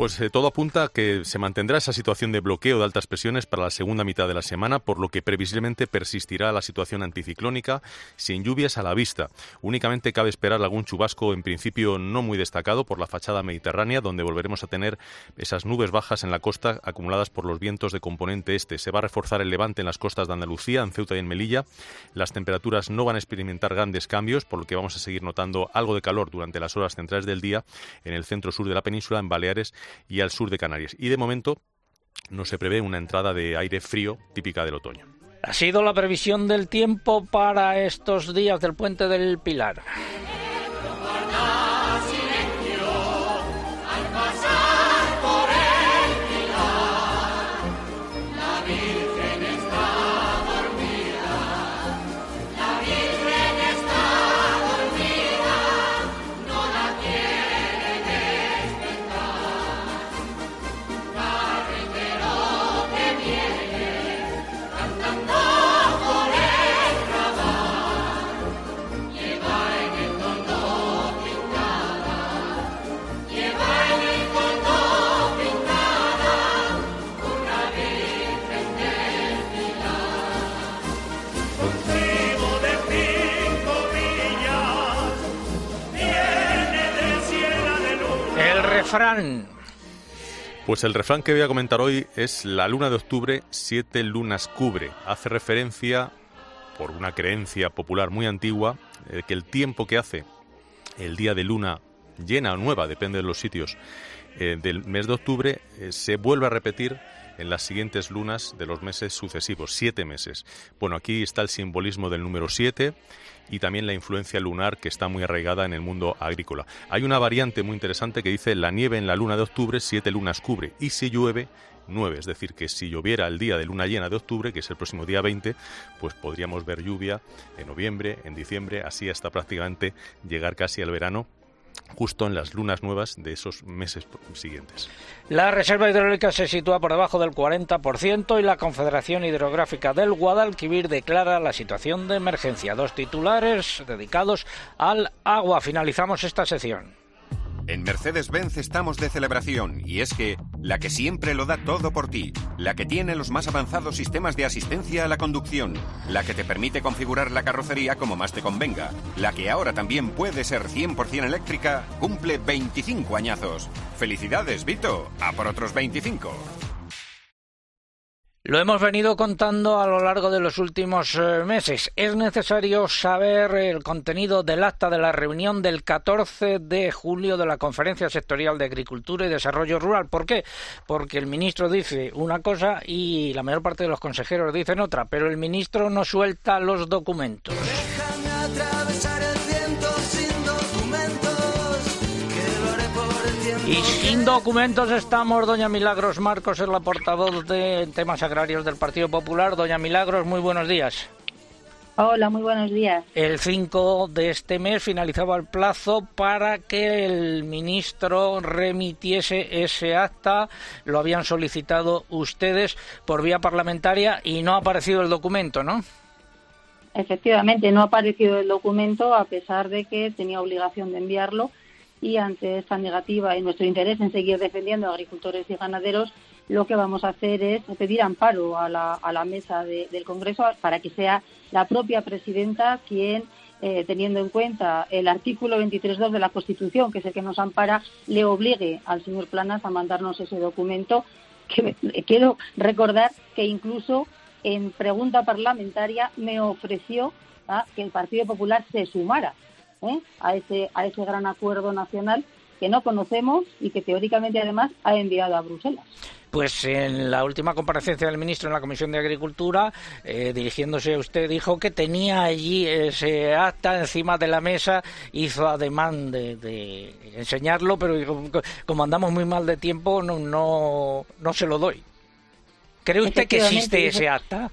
Pues eh, todo apunta a que se mantendrá esa situación de bloqueo de altas presiones para la segunda mitad de la semana, por lo que previsiblemente persistirá la situación anticiclónica sin lluvias a la vista. Únicamente cabe esperar algún chubasco, en principio no muy destacado, por la fachada mediterránea, donde volveremos a tener esas nubes bajas en la costa acumuladas por los vientos de componente este. Se va a reforzar el levante en las costas de Andalucía, en Ceuta y en Melilla. Las temperaturas no van a experimentar grandes cambios, por lo que vamos a seguir notando algo de calor durante las horas centrales del día en el centro sur de la península, en Baleares y al sur de Canarias. Y de momento no se prevé una entrada de aire frío típica del otoño. Ha sido la previsión del tiempo para estos días del puente del Pilar. Pues el refrán que voy a comentar hoy es La luna de octubre, siete lunas cubre. Hace referencia por una creencia popular muy antigua, eh, que el tiempo que hace el día de luna llena o nueva, depende de los sitios, eh, del mes de octubre, eh, se vuelve a repetir en las siguientes lunas de los meses sucesivos, siete meses. Bueno, aquí está el simbolismo del número siete y también la influencia lunar que está muy arraigada en el mundo agrícola. Hay una variante muy interesante que dice la nieve en la luna de octubre siete lunas cubre y si llueve nueve, es decir, que si lloviera el día de luna llena de octubre, que es el próximo día 20, pues podríamos ver lluvia en noviembre, en diciembre, así hasta prácticamente llegar casi al verano justo en las lunas nuevas de esos meses siguientes. La reserva hidráulica se sitúa por debajo del 40% y la Confederación Hidrográfica del Guadalquivir declara la situación de emergencia. Dos titulares dedicados al agua. Finalizamos esta sección. En Mercedes-Benz estamos de celebración y es que la que siempre lo da todo por ti, la que tiene los más avanzados sistemas de asistencia a la conducción, la que te permite configurar la carrocería como más te convenga, la que ahora también puede ser 100% eléctrica, cumple 25 añazos. Felicidades, Vito, a por otros 25. Lo hemos venido contando a lo largo de los últimos eh, meses. Es necesario saber el contenido del acta de la reunión del 14 de julio de la Conferencia Sectorial de Agricultura y Desarrollo Rural. ¿Por qué? Porque el ministro dice una cosa y la mayor parte de los consejeros dicen otra, pero el ministro no suelta los documentos. Y sin documentos estamos. Doña Milagros Marcos es la portavoz de temas agrarios del Partido Popular. Doña Milagros, muy buenos días. Hola, muy buenos días. El 5 de este mes finalizaba el plazo para que el ministro remitiese ese acta. Lo habían solicitado ustedes por vía parlamentaria y no ha aparecido el documento, ¿no? Efectivamente, no ha aparecido el documento a pesar de que tenía obligación de enviarlo y ante esta negativa y nuestro interés en seguir defendiendo a agricultores y ganaderos, lo que vamos a hacer es pedir amparo a la, mesa del Congreso para que sea la propia presidenta quien, eh, teniendo en cuenta el artículo 23.2 de la Constitución, que es el que nos ampara, le obligue al señor Planas a mandarnos ese documento. Que quiero recordar que incluso en pregunta parlamentaria me ofreció ¿ah? que el Partido Popular se sumara ¿eh? a, ese, a ese gran acuerdo nacional que no conocemos y que teóricamente además ha enviado a Bruselas. Pues en la última comparecencia del ministro en la Comisión de Agricultura, eh, dirigiéndose a usted, dijo que tenía allí ese acta encima de la mesa, hizo ademán de, enseñarlo, pero como andamos muy mal de tiempo, no, no, no se lo doy. ¿Cree usted que existe ese acta?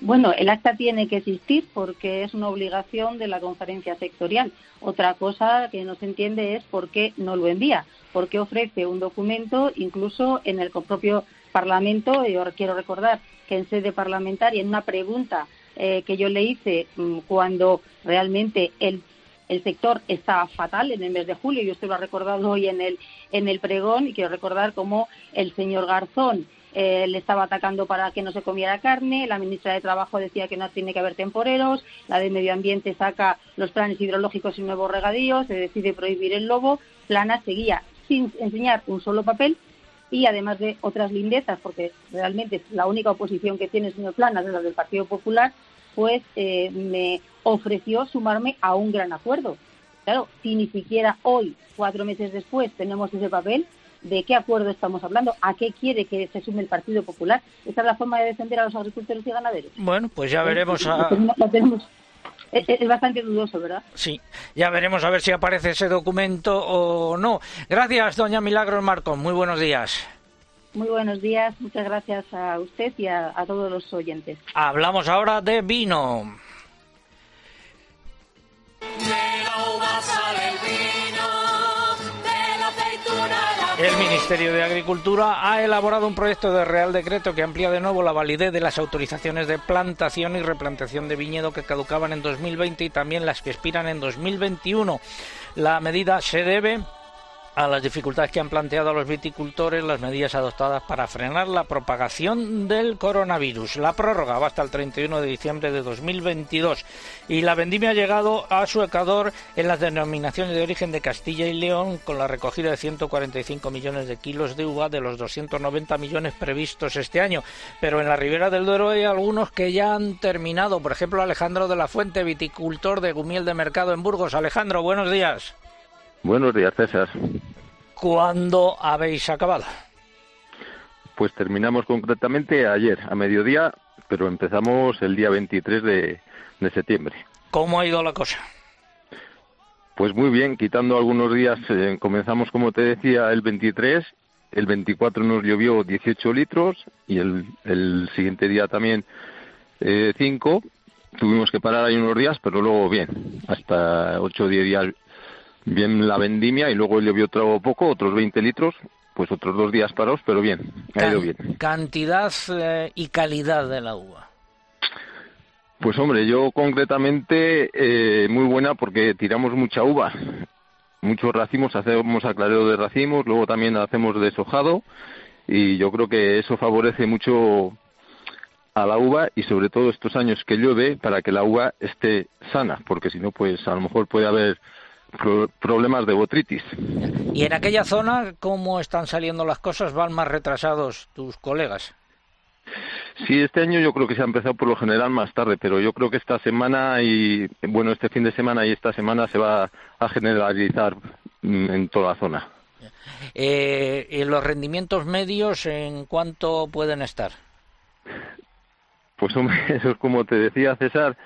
Bueno, el acta tiene que existir porque es una obligación de la conferencia sectorial. Otra cosa que no se entiende es por qué no lo envía, por qué ofrece un documento incluso en el propio Parlamento. Yo quiero recordar que en sede parlamentaria, en una pregunta eh, que yo le hice mm, cuando realmente el el sector estaba fatal en el mes de julio, y usted lo ha recordado hoy en el, en el pregón, y quiero recordar cómo el señor Garzón eh, le estaba atacando para que no se comiera carne, la ministra de Trabajo decía que no tiene que haber temporeros, la de Medio Ambiente saca los planes hidrológicos y nuevos regadíos, se decide prohibir el lobo, Plana seguía sin enseñar un solo papel y además de otras lindezas, porque realmente la única oposición que tiene el señor Plana es la del Partido Popular, pues eh, me ofreció sumarme a un gran acuerdo. Claro, si ni siquiera hoy, cuatro meses después, tenemos ese papel, de qué acuerdo estamos hablando, a qué quiere que se sume el Partido Popular. ¿Esta es la forma de defender a los agricultores y ganaderos? Bueno, pues ya veremos. A... Es, bastante dudoso, ¿verdad? Sí, ya veremos a ver si aparece ese documento o no. Gracias, doña Milagros Marcos. Muy buenos días. Muy buenos días, muchas gracias a usted y a, a todos los oyentes. Hablamos ahora de vino. El Ministerio de Agricultura ha elaborado un proyecto de Real Decreto que amplía de nuevo la validez de las autorizaciones de plantación y replantación de viñedo que caducaban en 2020 y también las que expiran en 2021. La medida se debe a las dificultades que han planteado los viticultores las medidas adoptadas para frenar la propagación del coronavirus. La prórroga va hasta el 31 de diciembre de 2022 y la vendimia ha llegado a su ecuador en las denominaciones de origen de Castilla y León con la recogida de 145 millones de kilos de uva de los 290 millones previstos este año. Pero en la Ribera del Duero hay algunos que ya han terminado. Por ejemplo, Alejandro de la Fuente, viticultor de Gumiel de Mercado en Burgos. Alejandro, buenos días. Buenos días, César. ¿Cuándo habéis acabado? Pues terminamos concretamente ayer, a mediodía, pero empezamos el día 23 de, septiembre. ¿Cómo ha ido la cosa? Pues muy bien, quitando algunos días, eh, comenzamos como te decía el 23, el 24 nos llovió 18 litros y el, el siguiente día también 5. Eh, Tuvimos que parar ahí unos días, pero luego bien, hasta 8 o 10 días bien la vendimia y luego llovió otro poco, otros 20 litros, pues otros dos días parados, pero bien, ha ido bien. ¿Cantidad eh, y calidad de la uva? Pues hombre, yo concretamente eh, muy buena porque tiramos mucha uva, muchos racimos, hacemos aclareo de racimos, luego también hacemos deshojado y yo creo que eso favorece mucho a la uva y sobre todo estos años que llueve para que la uva esté sana, porque si no, pues a lo mejor puede haber problemas de botritis. ¿Y en aquella zona cómo están saliendo las cosas? ¿Van más retrasados tus colegas? Sí, este año yo creo que se ha empezado por lo general más tarde, pero yo creo que esta semana y, bueno, este fin de semana y esta semana se va a generalizar en toda la zona. Eh, ¿y ¿Los rendimientos medios en cuánto pueden estar? Pues hombre, eso es como te decía César,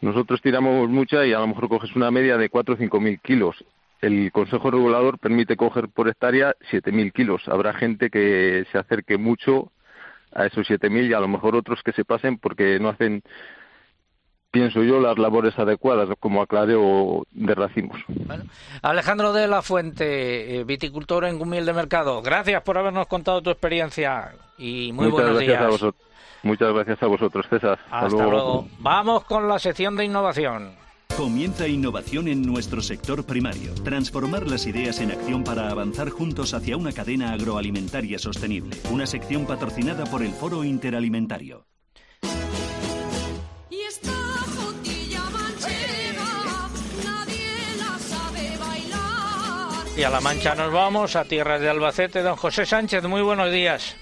nosotros tiramos mucha y a lo mejor coges una media de 4 o 5 mil kilos. El Consejo Regulador permite coger por hectárea 7 mil kilos. Habrá gente que se acerque mucho a esos 7 mil y a lo mejor otros que se pasen porque no hacen, pienso yo, las labores adecuadas como aclareo de racimos. Alejandro de la Fuente, eh, viticultor en Gumiel de Mercado, gracias por habernos contado tu experiencia y muy Muchas buenos gracias días. A vosotros. Muchas gracias a vosotros, César. Hasta, luego. Vamos con la sección de innovación. Comienza innovación en nuestro sector primario. Transformar las ideas en acción para avanzar juntos hacia una cadena agroalimentaria sostenible. Una sección patrocinada por el Foro Interalimentario. Y esta jotilla manchega, nadie la sabe bailar. Y a La Mancha nos vamos, a tierras de Albacete. Don José Sánchez, muy buenos días.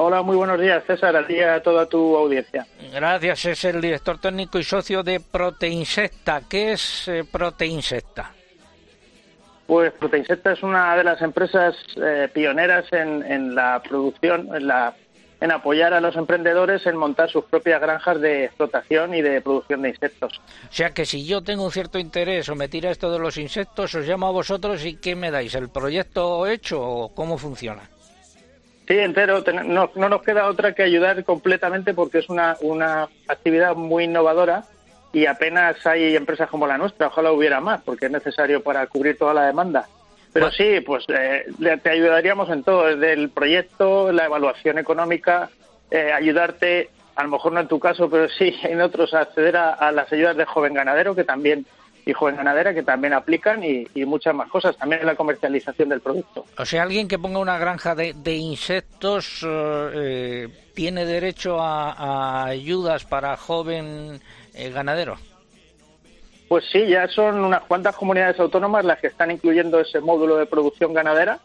Hola, muy buenos días, César, a ti y a toda tu audiencia. Gracias, es el director técnico y socio de Proteinsecta. ¿Qué es eh, Proteinsecta? Pues Proteinsecta es una de las empresas eh, pioneras en, en, la producción, en, la, en apoyar a los emprendedores en montar sus propias granjas de explotación y de producción de insectos. O sea que si yo tengo un cierto interés o me tira esto de los insectos, os llamo a vosotros y ¿qué me dais? ¿El proyecto hecho o cómo funciona? Sí, entero. No, no, nos queda otra que ayudar completamente porque es una, una actividad muy innovadora y apenas hay empresas como la nuestra. Ojalá hubiera más porque es necesario para cubrir toda la demanda. Pero sí, pues eh, te ayudaríamos en todo, desde el proyecto, la evaluación económica, eh, ayudarte, a lo mejor no en tu caso, pero sí en otros, a acceder a, a las ayudas de joven ganadero que también y joven ganadera que también aplican y, y, muchas más cosas, también en la comercialización del producto. O sea, alguien que ponga una granja de, de insectos eh, tiene derecho a, a, ayudas para joven eh, ganadero. Pues sí, ya son unas cuantas comunidades autónomas las que están incluyendo ese módulo de producción ganadera,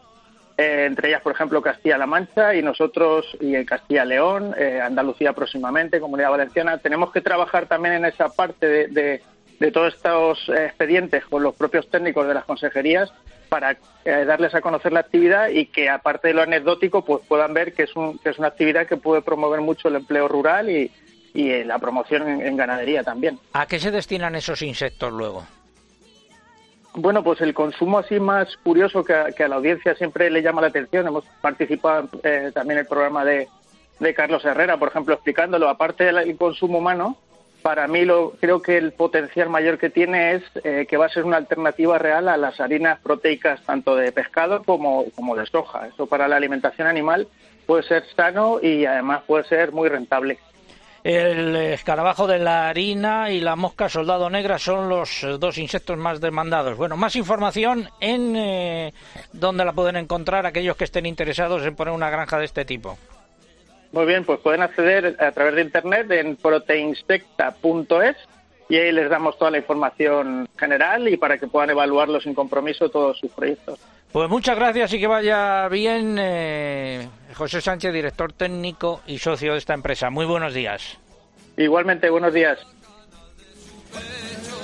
eh, entre ellas, por ejemplo, Castilla-La Mancha y nosotros, y en Castilla-León, eh, Andalucía próximamente, Comunidad Valenciana. Tenemos que trabajar también en esa parte de, de de todos estos expedientes con los propios técnicos de las consejerías para eh, darles a conocer la actividad y que aparte de lo anecdótico pues puedan ver que es, un, que es una actividad que puede promover mucho el empleo rural y, y eh, la promoción en, en, ganadería también. ¿A qué se destinan esos insectos luego? Bueno, pues el consumo así más curioso que a, que a la audiencia siempre le llama la atención. Hemos participado eh, también en el programa de, de Carlos Herrera, por ejemplo, explicándolo. Aparte del consumo humano, para mí lo, creo que el potencial mayor que tiene es eh, que va a ser una alternativa real a las harinas proteicas tanto de pescado como, de soja. Eso para la alimentación animal puede ser sano y además puede ser muy rentable. El escarabajo de la harina y la mosca soldado negra son los dos insectos más demandados. Bueno, más información en eh, donde la pueden encontrar aquellos que estén interesados en poner una granja de este tipo. Muy bien, pues pueden acceder a través de internet en proteinspecta.es y ahí les damos toda la información general y para que puedan evaluarlo sin compromiso todos sus proyectos. Pues muchas gracias y que vaya bien, eh, José Sánchez, director técnico y socio de esta empresa. Muy buenos días. Igualmente, buenos días.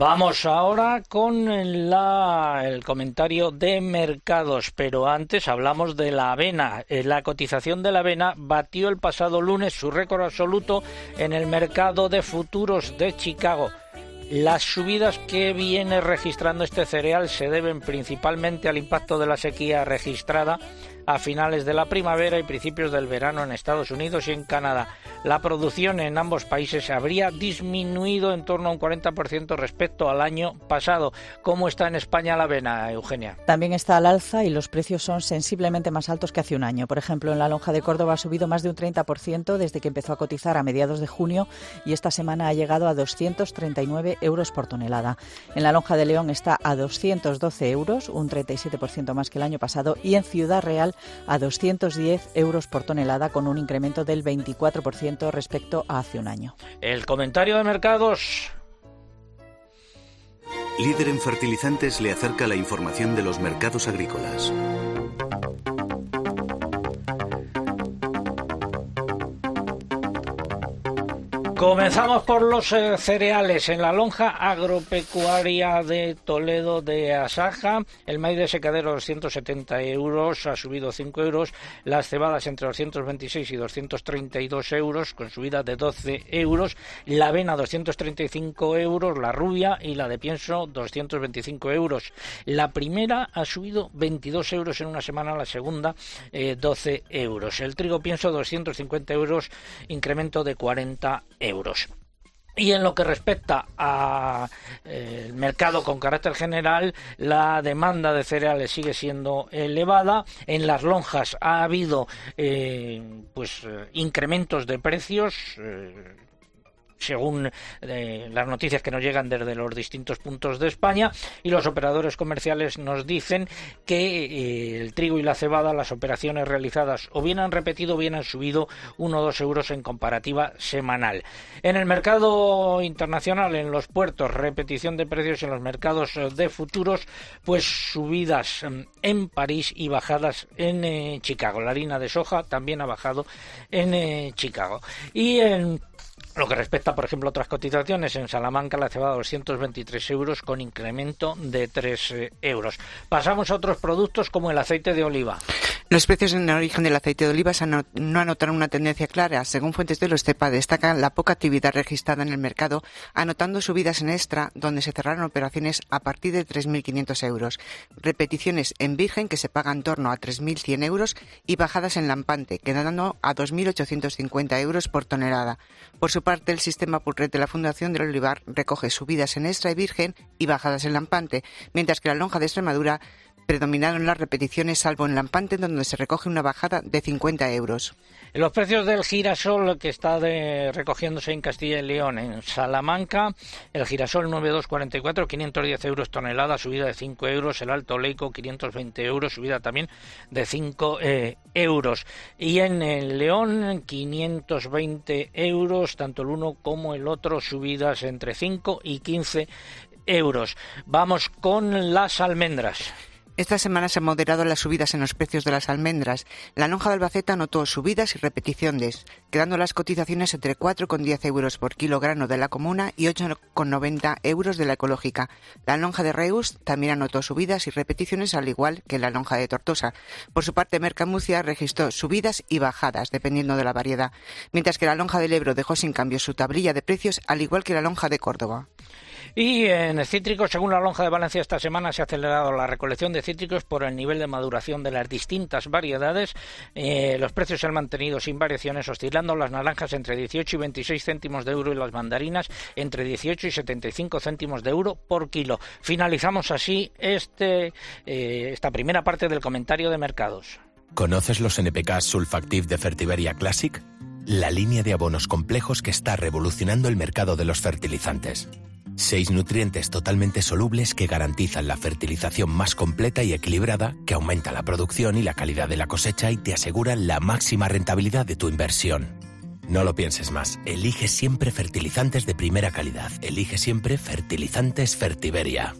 Vamos ahora con la- el comentario de mercados, pero antes hablamos de la avena. Eh, La cotización de la avena batió el pasado lunes su récord absoluto en el mercado de futuros de Chicago. Las subidas que viene registrando este cereal se deben principalmente al impacto de la sequía registrada a finales de la primavera y principios del verano en Estados Unidos y en Canadá. La producción en ambos países habría disminuido en torno a un 40% respecto al año pasado. ¿Cómo está en España la avena, Eugenia? También está al alza y los precios son sensiblemente más altos que hace un año. Por ejemplo, en la lonja de Córdoba ha subido más de un 30% desde que empezó a cotizar a mediados de junio y esta semana ha llegado a 239 euros por tonelada. En la lonja de León está a 212 euros, un 37% más que el año pasado, y en Ciudad Real a 210 euros por tonelada con un incremento del 24% respecto a hace un año. El comentario de mercados. Líder en fertilizantes le acerca la información de los mercados agrícolas. Comenzamos por los eh, cereales. En la lonja agropecuaria de Toledo de Asaja, el maíz de secadero 270 euros, ha subido 5 euros. Las cebadas entre 226 y 232 euros, con subida de 12 euros. La avena 235 euros, la rubia y la de pienso 225 euros. La primera ha subido 22 euros en una semana, la segunda eh, 12 euros. El trigo pienso 250 euros, incremento de 40 euros. Y en lo que respecta al mercado con carácter general, la demanda de cereales sigue siendo elevada. En las lonjas ha habido eh, pues eh, incrementos de precios. eh, según eh, las noticias que nos llegan desde los distintos puntos de España y los operadores comerciales nos dicen que eh, el trigo y la cebada, las operaciones realizadas o bien han repetido o bien han subido 1 o 2 euros en comparativa semanal. En el mercado internacional, en los puertos, repetición de precios en los mercados eh, de futuros, pues subidas mm, en París y bajadas en eh, Chicago. La harina de soja también ha bajado en Chicago. Y en lo que respecta, por ejemplo, a otras cotizaciones, en Salamanca la cebada 223 euros con incremento de 3 eh, euros. Pasamos a otros productos como el aceite de oliva. Los precios en origen del aceite de oliva no anotaron una tendencia clara. Según fuentes de los CEPA, destacan la poca actividad registrada en el mercado, anotando subidas en extra, donde se cerraron operaciones a partir de 3.500 euros, repeticiones en virgen que se pagan en torno a 3.100 euros y bajadas en lampante, quedando a 2.850 euros por tonelada. Por su parte, el sistema Purret de la Fundación del Olivar recoge subidas en extra y virgen y bajadas en lampante, mientras que la lonja de Extremadura predominaron las repeticiones salvo en Lampante donde se recoge una bajada de 50 euros. Los precios del girasol que está recogiéndose en Castilla y León, en Salamanca, el girasol 9244, 510 euros tonelada, subida de 5 euros, el alto leico 520 euros, subida también de 5 eh, euros. Y en el León 520 euros, tanto el uno como el otro, subidas entre 5 y 15 euros. Vamos con las almendras. Esta semana se han moderado las subidas en los precios de las almendras. La lonja de Albacete anotó subidas y repeticiones, quedando las cotizaciones entre 4,10 euros por kilogramo de la comuna y 8,90 euros de la ecológica. La lonja de Reus también anotó subidas y repeticiones, al igual que la lonja de Tortosa. Por su parte, Mercamucia registró subidas y bajadas, dependiendo de la variedad, mientras que la lonja del Ebro dejó sin cambio su tablilla de precios, al igual que la lonja de Córdoba. Y en cítricos, según la lonja de Valencia, esta semana se ha acelerado la recolección de cítricos por el nivel de maduración de las distintas variedades. Eh, los precios se han mantenido sin variaciones, oscilando las naranjas entre 18 y 26 céntimos de euro y las mandarinas entre 18 y 75 céntimos de euro por kilo. Finalizamos así este, eh, esta primera parte del comentario de mercados. ¿Conoces los NPK Sulfactive de Fertiberia Classic? La línea de abonos complejos que está revolucionando el mercado de los fertilizantes. Seis nutrientes totalmente solubles que garantizan la fertilización más completa y equilibrada, que aumenta la producción y la calidad de la cosecha y te aseguran la máxima rentabilidad de tu inversión. No lo pienses más. Elige siempre fertilizantes de primera calidad. Elige siempre fertilizantes Fertiberia.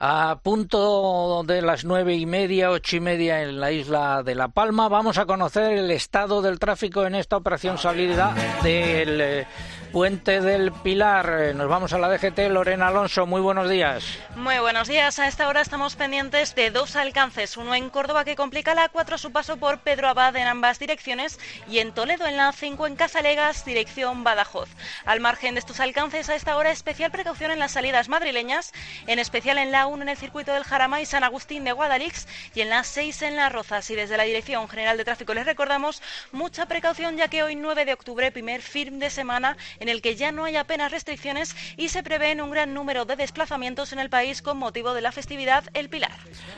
A punto de las nueve y media, ocho y media en la isla de La Palma, vamos a conocer el estado del tráfico en esta operación salida del eh, puente del Pilar. Nos vamos a la DGT. Lorena Alonso, muy buenos días. Muy buenos días. A esta hora estamos pendientes de dos alcances. Uno en Córdoba que complica la A4 a su paso por Pedro Abad en ambas direcciones y en Toledo en la A5 en Casalegas, dirección Badajoz. Al margen de estos alcances, a esta hora especial precaución en las salidas madrileñas, en especial en la A1 en el circuito del Jarama y San Agustín de Guadalix y en la A6 en Las Rozas. Y desde la Dirección General de Tráfico les recordamos mucha precaución ya que hoy 9 de octubre, primer fin de semana en el que ya no hay apenas restricciones y se prevén un gran número de desplazamientos en el país con motivo de la festividad El Pilar.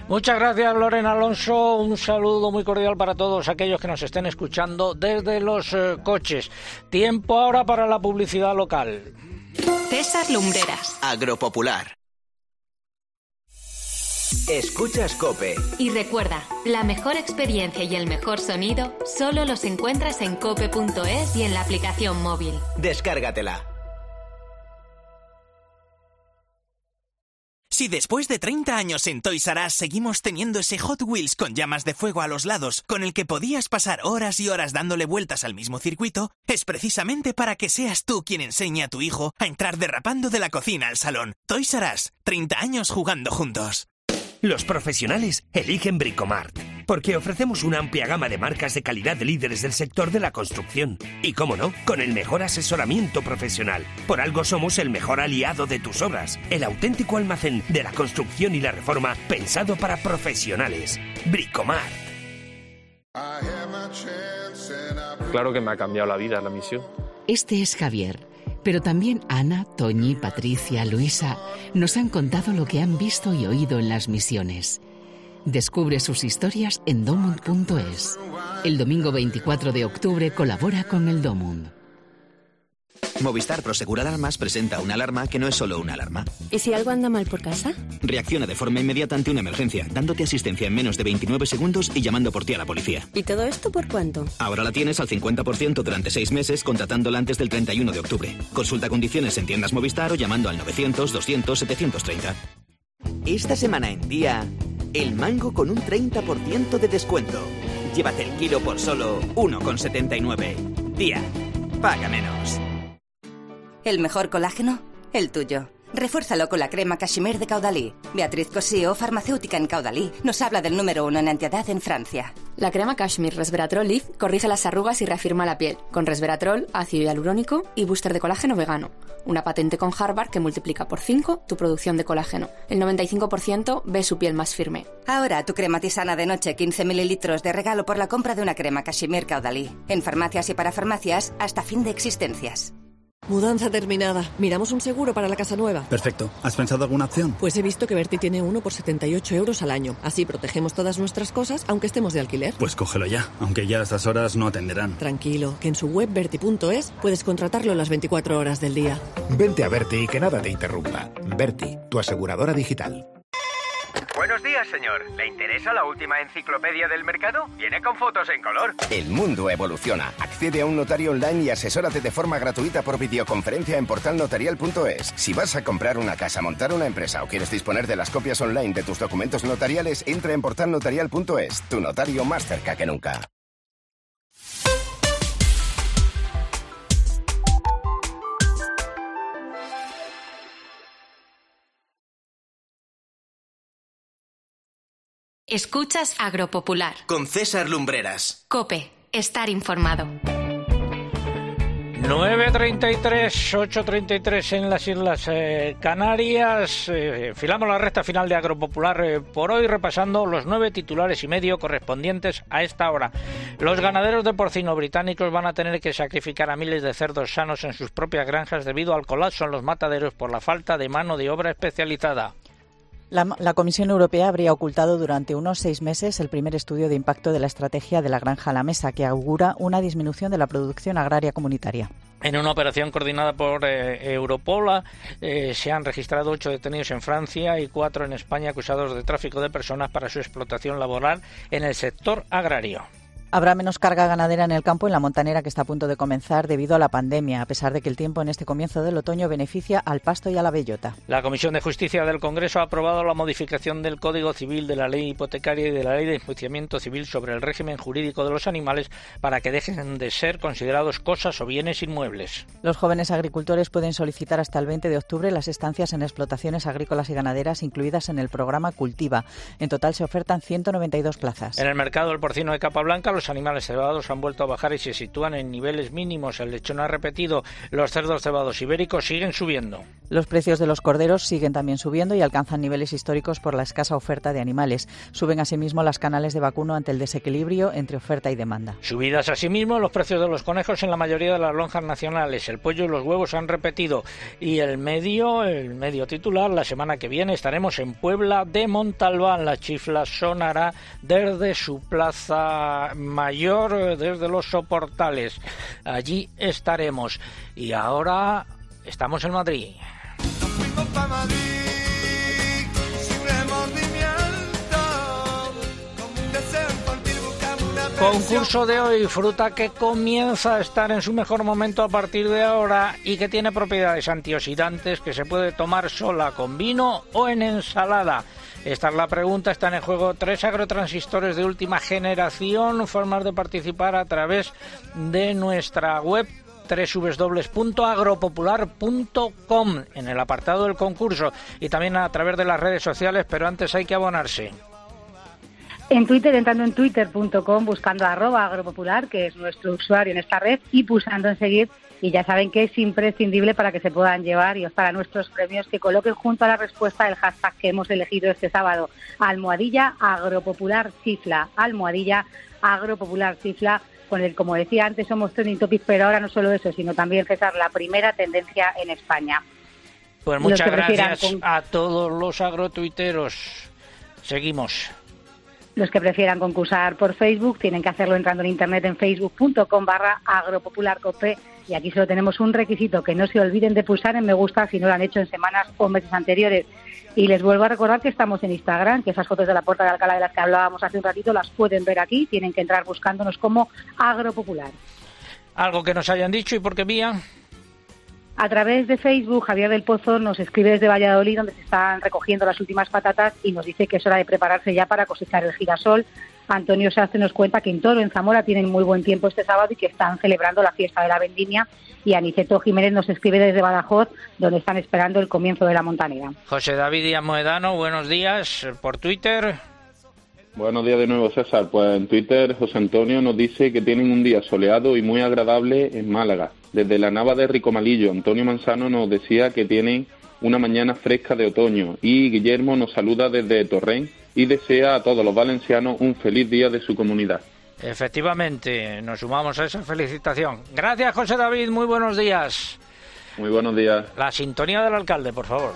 Muchas gracias, Lorena Alonso. Un saludo muy cordial para todos aquellos que nos estén escuchando desde los eh, coches. Tiempo ahora para la publicidad local. César Lumbreras. Agropopular. Escuchas Cope. Y recuerda, la mejor experiencia y el mejor sonido solo los encuentras en cope.es y en la aplicación móvil. Descárgatela. Si después de 30 años en Toys R Us seguimos teniendo ese Hot Wheels con llamas de fuego a los lados, con el que podías pasar horas y horas dándole vueltas al mismo circuito, es precisamente para que seas tú quien enseñe a tu hijo a entrar derrapando de la cocina al salón. Toys R Us, 30 años jugando juntos. Los profesionales eligen Bricomart, porque ofrecemos una amplia gama de marcas de calidad de líderes del sector de la construcción. Y cómo no, con el mejor asesoramiento profesional. Por algo somos el mejor aliado de tus obras, el auténtico almacén de la construcción y la reforma pensado para profesionales. Bricomart. Claro que me ha cambiado la vida la misión. Este es Javier, pero también Ana, Toñi, Patricia, Luisa nos han contado lo que han visto y oído en las misiones. Descubre sus historias en domund.es. El domingo 24 de octubre colabora con el Domund. Movistar Prosegur Alarmas presenta una alarma que no es solo una alarma. ¿Y si algo anda mal por casa? Reacciona de forma inmediata ante una emergencia, dándote asistencia en menos de 29 segundos y llamando por ti a la policía. ¿Y todo esto por cuánto? Ahora la tienes al 50% durante seis meses contratándola antes del 31 de octubre. Consulta condiciones en tiendas Movistar o llamando al 900-200-730. Esta semana en día, el mango con un 30% de descuento. Llévate el kilo por solo 1,79. Día, paga menos. ¿El mejor colágeno? El tuyo. Refuérzalo con la crema Cashmere de Caudalí. Beatriz Cosío, farmacéutica en Caudalí, nos habla del número uno en antiedad en Francia. La crema Cashmere Resveratrol Leaf corrige las arrugas y reafirma la piel, con resveratrol, ácido hialurónico y booster de colágeno vegano. Una patente con Harvard que multiplica por 5 tu producción de colágeno. El 95% ve su piel más firme. Ahora tu crema tisana de noche 15 mililitros de regalo por la compra de una crema Cashmere Caudalí. En farmacias y para farmacias hasta fin de existencias. Mudanza terminada. Miramos un seguro para la casa nueva. Perfecto. ¿Has pensado alguna opción? Pues he visto que Berti tiene uno por 78 euros al año. Así protegemos todas nuestras cosas, aunque estemos de alquiler. Pues cógelo ya, aunque ya a estas horas no atenderán. Tranquilo, que en su web berti.es puedes contratarlo las 24 horas del día. Vente a Berti y que nada te interrumpa. Berti, tu aseguradora digital. Buenos días. señor. ¿Le interesa la última enciclopedia del mercado? Viene con fotos en color. El mundo evoluciona. Accede a un notario online y asesórate de forma gratuita por videoconferencia en portalnotarial.es. Si vas a comprar una casa, montar una empresa o quieres disponer de las copias online de tus documentos notariales, entra en portalnotarial.es. Tu notario más cerca que nunca. Escuchas Agropopular. Con César Lumbreras. Cope, estar informado. 9.33, 8.33 en las Islas eh, Canarias. Eh, filamos la recta final de Agropopular eh, por hoy repasando los nueve titulares y medio correspondientes a esta hora. Los ganaderos de porcino británicos van a tener que sacrificar a miles de cerdos sanos en sus propias granjas debido al colapso en los mataderos por la falta de mano de obra especializada. La, Comisión Europea habría ocultado durante unos seis meses el primer estudio de impacto de la estrategia de la granja a la mesa, que augura una disminución de la producción agraria comunitaria. En una operación coordinada por eh, Europola eh, se han registrado ocho detenidos en Francia y cuatro en España acusados de tráfico de personas para su explotación laboral en el sector agrario. Habrá menos carga ganadera en el campo en la montanera que está a punto de comenzar debido a la pandemia, a pesar de que el tiempo en este comienzo del otoño beneficia al pasto y a la bellota. La Comisión de Justicia del Congreso ha aprobado la modificación del Código Civil, de la Ley Hipotecaria y de la Ley de Enjuiciamiento Civil sobre el régimen jurídico de los animales para que dejen de ser considerados cosas o bienes inmuebles. Los jóvenes agricultores pueden solicitar hasta el 20 de octubre las estancias en explotaciones agrícolas y ganaderas incluidas en el programa Cultiva. En total se ofertan 192 plazas. En el mercado del porcino de capa blanca, los animales cebados han vuelto a bajar y se sitúan en niveles mínimos. El lechón ha repetido. Los cerdos cebados ibéricos siguen subiendo. Los precios de los corderos siguen también subiendo y alcanzan niveles históricos por la escasa oferta de animales. Suben asimismo las canales de vacuno ante el desequilibrio entre oferta y demanda. Subidas asimismo los precios de los conejos en la mayoría de las lonjas nacionales. El pollo y los huevos han repetido. Y el medio, el medio titular, la semana que viene estaremos en Puebla de Montalbán. La chifla sonará desde su plaza mayor desde los soportales. Allí estaremos. Y ahora estamos en Madrid. Concurso de hoy, fruta que comienza a estar en su mejor momento a partir de ahora y que tiene propiedades antioxidantes que se puede tomar sola con vino o en ensalada. Esta es la pregunta, están en juego tres agrotransistores de última generación, formas de participar a través de nuestra web www.agropopular.com en el apartado del concurso y también a través de las redes sociales, pero antes hay que abonarse. En Twitter, entrando en twitter.com, buscando arroba agropopular, que es nuestro usuario en esta red, y pulsando en seguir. Y ya saben que es imprescindible para que se puedan llevar y optar a nuestros premios que coloquen junto a la respuesta el hashtag que hemos elegido este sábado. Almohadilla agropopular chifla. Almohadilla agropopular chifla con el, como decía antes, somos trending topic, pero ahora no solo eso, sino también, César, la primera tendencia en España. Pues muchas gracias a todos los agrotuiteros. Seguimos. Los que prefieran concursar por Facebook tienen que hacerlo entrando en internet en facebook.com barra agropopularcope y aquí solo tenemos un requisito, que no se olviden de pulsar en me gusta si no lo han hecho en semanas o meses anteriores. Y les vuelvo a recordar que estamos en Instagram, que esas fotos de la puerta de Alcalá de las que hablábamos hace un ratito las pueden ver aquí, tienen que entrar buscándonos como Agropopular. Algo que nos hayan dicho y por qué vía. A través de Facebook, Javier del Pozo nos escribe desde Valladolid, donde se están recogiendo las últimas patatas, y nos dice que es hora de prepararse ya para cosechar el girasol. Antonio Sastre nos cuenta que en Toro, en Zamora, tienen muy buen tiempo este sábado y que están celebrando la fiesta de la vendimia. Y Aniceto Jiménez nos escribe desde Badajoz, donde están esperando el comienzo de la montanera. José David Díaz Moedano, buenos días. Por Twitter. Buenos días de nuevo, César. Pues en Twitter José Antonio nos dice que tienen un día soleado y muy agradable en Málaga. Desde la nava de Ricomalillo, Antonio Manzano nos decía que tienen una mañana fresca de otoño y Guillermo nos saluda desde Torrent y desea a todos los valencianos un feliz día de su comunidad. Efectivamente, nos sumamos a esa felicitación. Gracias, José David. Muy buenos días. Muy buenos días. La sintonía del alcalde, por favor.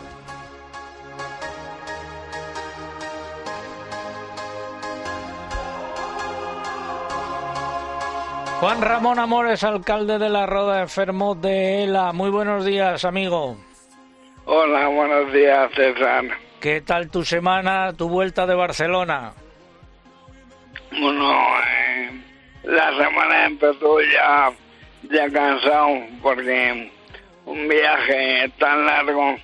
Juan Ramón Amores, alcalde de la Roda Enfermo de ELA. Muy buenos días, amigo. Hola, buenos días, César. ¿Qué tal tu semana, tu vuelta de Barcelona? Bueno, eh, la semana empezó ya, ya cansado porque un viaje tan largo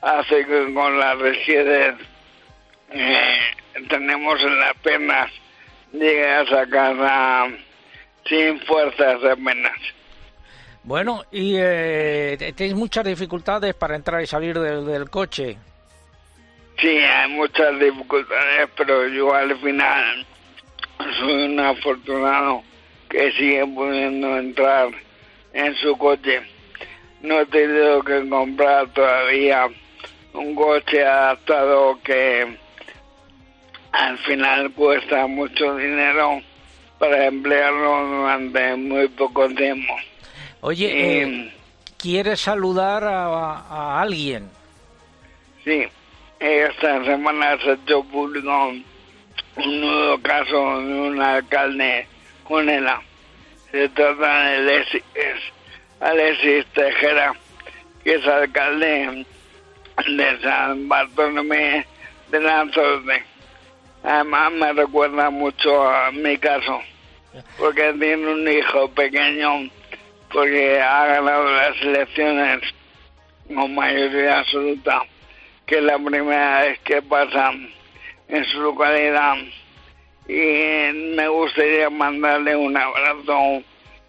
hace que con la rigidez eh, tenemos en las piernas llegas a casa sin fuerzas apenas. Bueno, y eh, tenéis muchas dificultades para entrar y salir del, del coche. Sí, hay muchas dificultades, pero yo al final soy un afortunado que sigue pudiendo entrar en su coche. No he tenido que comprar todavía un coche adaptado que al final cuesta mucho dinero para emplearlo durante muy poco tiempo. Oye, eh, ¿quieres saludar a, a, alguien? Sí, esta semana se hecho público un nuevo caso de un alcalde con ella. Se trata de Alexis, Alexis Tejera, que es alcalde de San Bartolomé de Lanzarote. Además me recuerda mucho a mi caso, porque tiene un hijo pequeño, porque ha ganado las elecciones con mayoría absoluta, que es la primera vez que pasa en su localidad. Y me gustaría mandarle un abrazo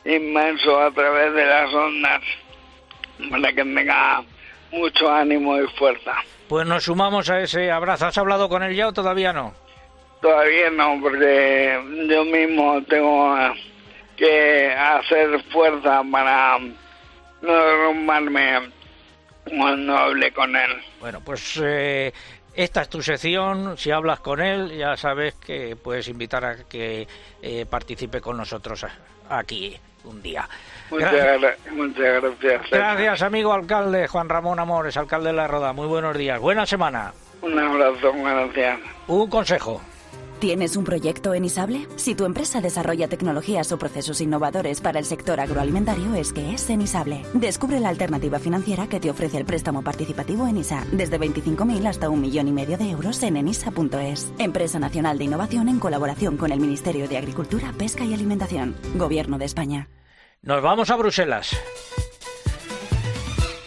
inmenso a través de las ondas para que tenga mucho ánimo y fuerza. Pues nos sumamos a ese abrazo. ¿Has hablado con él ya o todavía no? Todavía no, porque yo mismo tengo que hacer fuerza para no derrumbarme cuando hable con él. Bueno, pues eh, esta es tu sección. Si hablas con él, ya sabes que puedes invitar a que eh, participe con nosotros aquí un día. Muchas gracias. muchas gracias. Gracias, amigo alcalde Juan Ramón Amores, alcalde de La Roda. Muy buenos días. Buena semana. Un abrazo, gracias. Un consejo. ¿Tienes un proyecto en Isable? Si tu empresa desarrolla tecnologías o procesos innovadores para el sector agroalimentario, es que es en Isable. Descubre la alternativa financiera que te ofrece el préstamo participativo en ISA, desde 25.000 hasta un millón y medio de euros en enisa.es. Empresa Nacional de Innovación en colaboración con el Ministerio de Agricultura, Pesca y Alimentación. Gobierno de España. Nos vamos a Bruselas.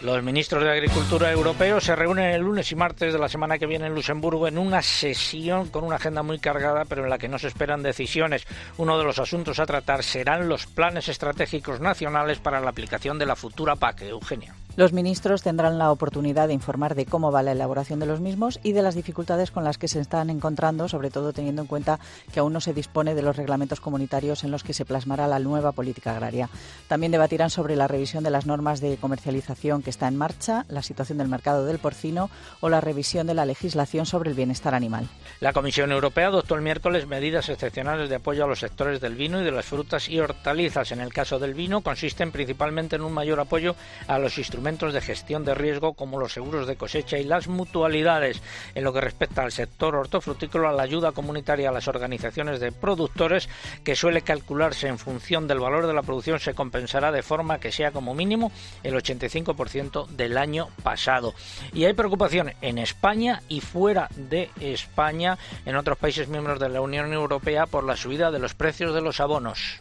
Los ministros de Agricultura europeos se reúnen el lunes y martes de la semana que viene en Luxemburgo en una sesión con una agenda muy cargada, pero en la que no se esperan decisiones. Uno de los asuntos a tratar serán los planes estratégicos nacionales para la aplicación de la futura PAC. Eugenia. Los ministros tendrán la oportunidad de informar de cómo va la elaboración de los mismos y de las dificultades con las que se están encontrando, sobre todo teniendo en cuenta que aún no se dispone de los reglamentos comunitarios en los que se plasmará la nueva política agraria. También debatirán sobre la revisión de las normas de comercialización que está en marcha, la situación del mercado del porcino o la revisión de la legislación sobre el bienestar animal. La Comisión Europea adoptó el miércoles medidas excepcionales de apoyo a los sectores del vino y de las frutas y hortalizas. En el caso del vino, consisten principalmente en un mayor apoyo a los instrumentos de gestión de riesgo como los seguros de cosecha y las mutualidades. En lo que respecta al sector hortofrutícola, la ayuda comunitaria a las organizaciones de productores, que suele calcularse en función del valor de la producción, se compensará de forma que sea como mínimo el 85% del año pasado. Y hay preocupación en España y fuera de España, en otros países miembros de la Unión Europea, por la subida de los precios de los abonos.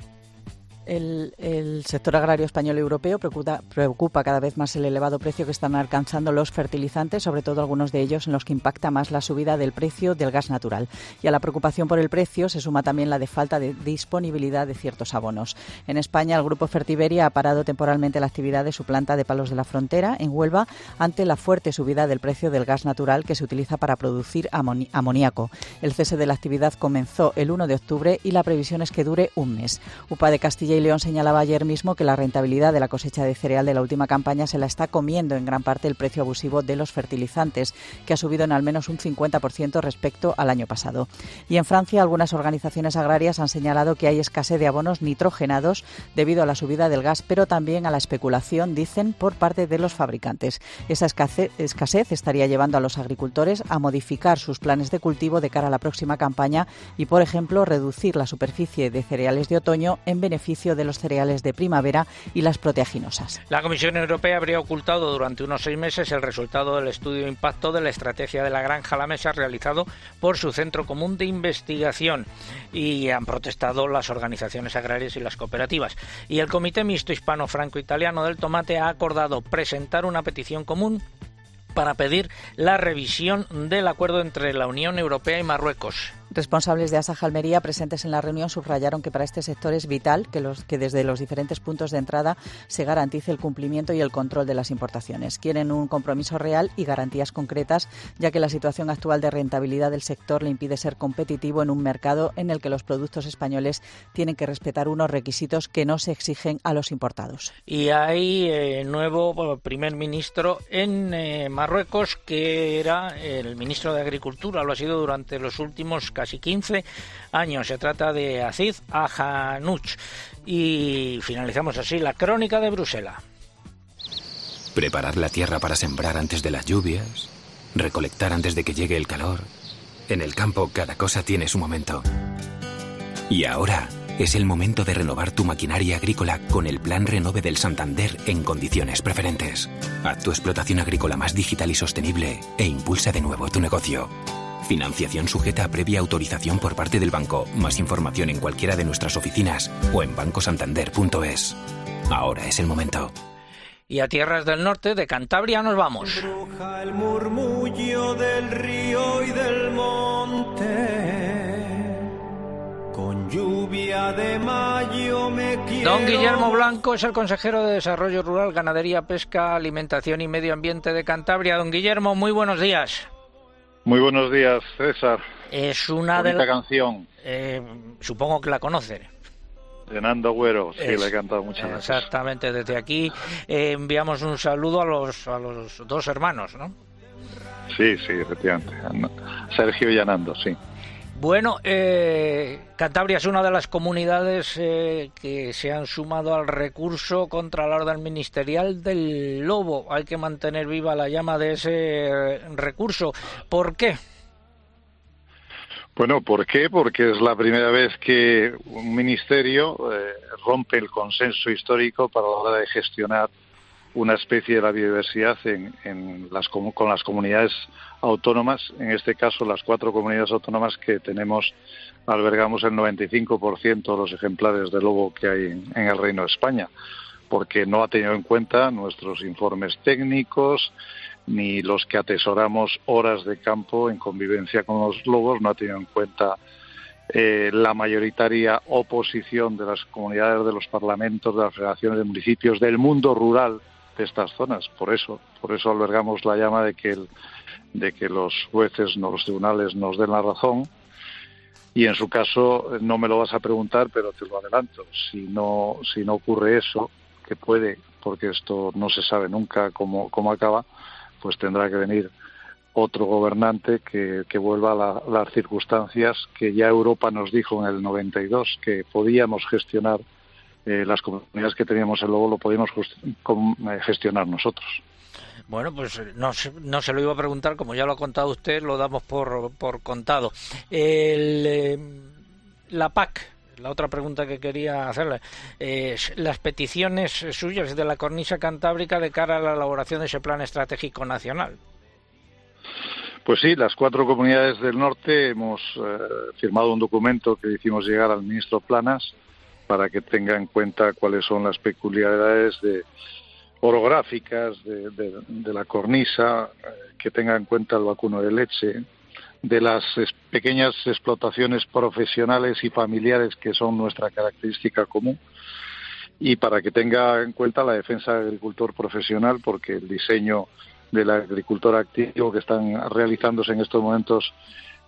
El, sector agrario español y europeo preocupa, preocupa, cada vez más el elevado precio que están alcanzando los fertilizantes, sobre todo algunos de ellos en los que impacta más la subida del precio del gas natural. Y a la preocupación por el precio se suma también la de falta de disponibilidad de ciertos abonos. En España, el grupo Fertiberia ha parado temporalmente la actividad de su planta de Palos de la Frontera, en Huelva, ante la fuerte subida del precio del gas natural que se utiliza para producir amoníaco. El cese de la actividad comenzó el 1 de octubre y la previsión es que dure un mes. UPA de Castilla y León señalaba ayer mismo que la rentabilidad de la cosecha de cereal de la última campaña se la está comiendo en gran parte el precio abusivo de los fertilizantes, que ha subido en al menos un 50% respecto al año pasado. Y en Francia, algunas organizaciones agrarias han señalado que hay escasez de abonos nitrogenados debido a la subida del gas, pero también a la especulación, dicen, por parte de los fabricantes. Esa escasez estaría llevando a los agricultores a modificar sus planes de cultivo de cara a la próxima campaña y, por ejemplo, reducir la superficie de cereales de otoño en beneficio precio de los cereales de primavera y las proteaginosas. La Comisión Europea habría ocultado durante unos seis meses el resultado del estudio de impacto de la estrategia de la granja a la mesa realizado por su Centro Común de Investigación y han protestado las organizaciones agrarias y las cooperativas. Y el Comité Mixto Hispano-Franco-Italiano del Tomate ha acordado presentar una petición común para pedir la revisión del acuerdo entre la Unión Europea y Marruecos. Responsables de Asaja Almería presentes en la reunión subrayaron que para este sector es vital que, los, que desde los diferentes puntos de entrada se garantice el cumplimiento y el control de las importaciones. Quieren un compromiso real y garantías concretas, ya que la situación actual de rentabilidad del sector le impide ser competitivo en un mercado en el que los productos españoles tienen que respetar unos requisitos que no se exigen a los importados. Y hay eh, nuevo primer ministro en eh, Marruecos, que era el ministro de Agricultura, lo ha sido durante los últimos casi 15 años. Se trata de Aziz Ahanuch. Y finalizamos así la crónica de Bruselas. Preparar la tierra para sembrar antes de las lluvias, recolectar antes de que llegue el calor. En el campo cada cosa tiene su momento. Y ahora es el momento de renovar tu maquinaria agrícola con el Plan Renove del Santander en condiciones preferentes. Haz tu explotación agrícola más digital y sostenible e impulsa de nuevo tu negocio. Financiación sujeta a previa autorización por parte del banco. Más información en cualquiera de nuestras oficinas o en bancosantander.es. Ahora es el momento. Y a tierras del norte de Cantabria nos vamos. el murmullo del río y del monte. Con lluvia de mayo me quiero... Don Guillermo Blanco es el consejero de Desarrollo Rural, Ganadería, Pesca, Alimentación y Medio Ambiente de Cantabria. Don Guillermo, muy buenos días. Muy buenos días, César. Es una de las... canción. Eh, supongo que la conoce. De Nando Agüero, sí, la he cantado muchas veces. Exactamente, desde aquí eh, enviamos un saludo a los, a los dos hermanos, ¿no? Sí, sí, efectivamente. Sergio y Anando, sí. Bueno, eh, Cantabria es una de las comunidades eh, que se han sumado al recurso contra la orden ministerial del lobo. Hay que mantener viva la llama de ese recurso. ¿Por qué? Bueno, ¿por qué? Porque es la primera vez que un ministerio eh, rompe el consenso histórico para la hora de gestionar una especie de la biodiversidad en, las, con las comunidades autónomas, en este caso las cuatro comunidades autónomas que tenemos, albergamos el 95% de los ejemplares de lobo que hay en, el Reino de España, porque no ha tenido en cuenta nuestros informes técnicos, ni los que atesoramos horas de campo en convivencia con los lobos, no ha tenido en cuenta eh, la mayoritaria oposición de las comunidades, de los parlamentos, de las federaciones de municipios, del mundo rural de estas zonas. Por eso, por eso albergamos la llama de que, el, de que los jueces, no los tribunales nos den la razón. Y en su caso, no me lo vas a preguntar, pero te lo adelanto. Si no, si no ocurre eso, que puede, porque esto no se sabe nunca cómo, cómo acaba, pues tendrá que venir otro gobernante que, que vuelva a las circunstancias que ya Europa nos dijo en el 92, que podíamos gestionar eh, las comunidades que teníamos el lobo lo podíamos eh, gestionar nosotros. Bueno, pues eh, no, no se lo iba a preguntar, como ya lo ha contado usted, lo damos por, por contado. la PAC, la otra pregunta que quería hacerle, es las peticiones suyas de la cornisa cantábrica de cara a la elaboración de ese plan estratégico nacional. Pues sí, las cuatro comunidades del norte hemos firmado un documento que hicimos llegar al ministro Planas para que tenga en cuenta cuáles son las peculiaridades de orográficas de, la cornisa, eh, que tenga en cuenta el vacuno de leche, de las pequeñas explotaciones profesionales y familiares que son nuestra característica común y para que tenga en cuenta la defensa del agricultor profesional porque el diseño del agricultor activo que están realizándose en estos momentos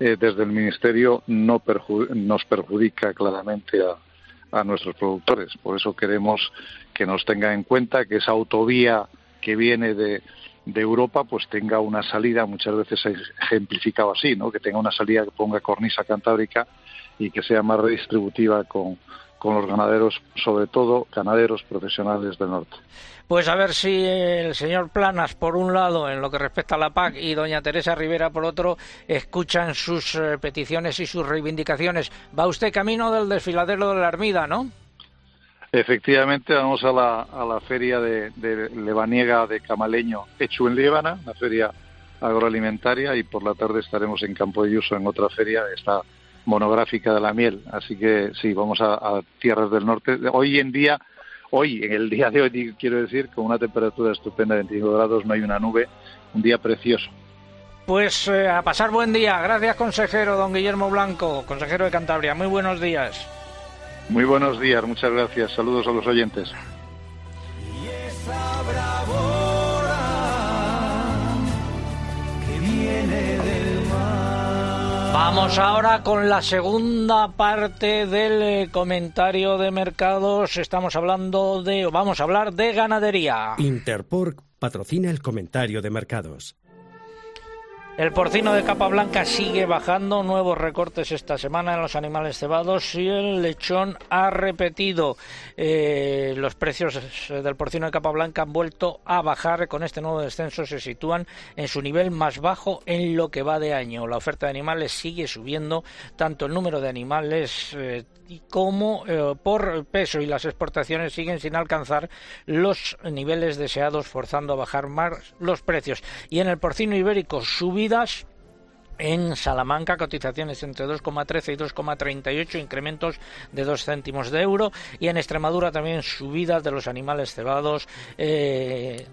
eh, desde el Ministerio no nos perjudica claramente a, a nuestros productores. Por eso queremos que nos tenga en cuenta que esa autovía que viene de, de Europa pues tenga una salida, muchas veces se ejemplificado así, ¿no? que tenga una salida que ponga cornisa cantábrica y que sea más redistributiva con, con los ganaderos, sobre todo ganaderos profesionales del norte. Pues a ver si el señor Planas, por un lado, en lo que respecta a la PAC, y doña Teresa Rivera, por otro, escuchan sus eh, peticiones y sus reivindicaciones. Va usted camino del desfiladero de la Armida, ¿no? Efectivamente, vamos a la, a la feria de, de de Camaleño, hecho en Líbana, la feria agroalimentaria, y por la tarde estaremos en Campo de Uso en otra feria, esta monográfica de la miel. Así que sí, vamos a, tierras del norte. Hoy en día, hoy, en el día de hoy, quiero decir, con una temperatura estupenda de 25 grados, no hay una nube, un día precioso. Pues eh, a pasar buen día. Gracias, consejero don Guillermo Blanco, consejero de Cantabria. Muy buenos días. Muy buenos días, muchas gracias. Saludos a los oyentes. Vamos ahora con la segunda parte del eh, comentario de mercados. Estamos hablando de, vamos a hablar de ganadería. Interpork patrocina el comentario de mercados. El porcino de capa blanca sigue bajando, nuevos recortes esta semana en los animales cebados y el lechón ha repetido. Eh, los precios del porcino de capa blanca han vuelto a bajar, con este nuevo descenso se sitúan en su nivel más bajo en lo que va de año. La oferta de animales sigue subiendo, tanto el número de animales eh, como eh, por peso y las exportaciones siguen sin alcanzar los niveles deseados, forzando a bajar más los precios. Y en el porcino ibérico, subidas en Salamanca, cotizaciones entre 2,13 y 2,38, incrementos de 2 céntimos de euro. Y en Extremadura también subidas de los animales cebados. Eh,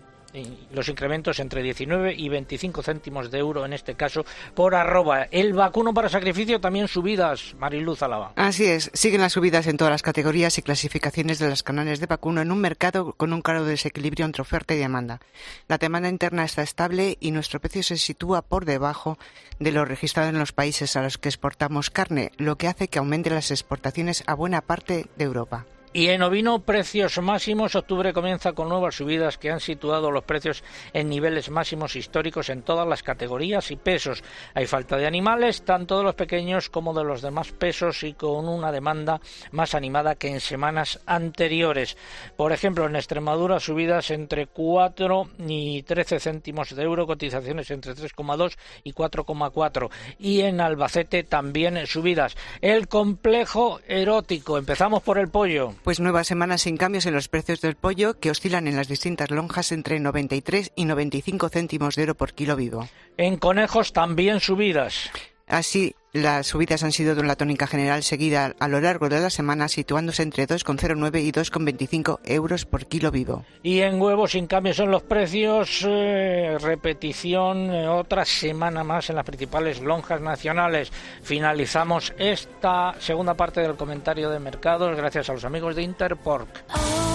los incrementos entre 19 y 25 céntimos de euro en este caso por arroba. El vacuno para sacrificio también subidas, Mariluz Alaba. Así es, siguen las subidas en todas las categorías y clasificaciones de las canales de vacuno en un mercado con un claro desequilibrio entre oferta y demanda. La demanda interna está estable y nuestro precio se sitúa por debajo de lo registrado en los países a los que exportamos carne, lo que hace que aumenten las exportaciones a buena parte de Europa. Y en ovino, precios máximos. Octubre comienza con nuevas subidas que han situado los precios en niveles máximos históricos en todas las categorías y pesos. Hay falta de animales, tanto de los pequeños como de los demás pesos, y con una demanda más animada que en semanas anteriores. Por ejemplo, en Extremadura, subidas entre 4 y 13 céntimos de euro, cotizaciones entre 3,2 y 4,4. Y en Albacete también subidas. El complejo erótico. Empezamos por el pollo. Pues nuevas semanas sin cambios en los precios del pollo que oscilan en las distintas lonjas entre 93 y 95 céntimos de euro por kilo vivo. En conejos también subidas. Así, las subidas han sido de una tónica general seguida a lo largo de la semana, situándose entre 2,09 y 2,25 euros por kilo vivo. Y en huevos, sin cambios en los precios, eh, repetición eh, otra semana más en las principales lonjas nacionales. Finalizamos esta segunda parte del comentario de mercados gracias a los amigos de Interpork.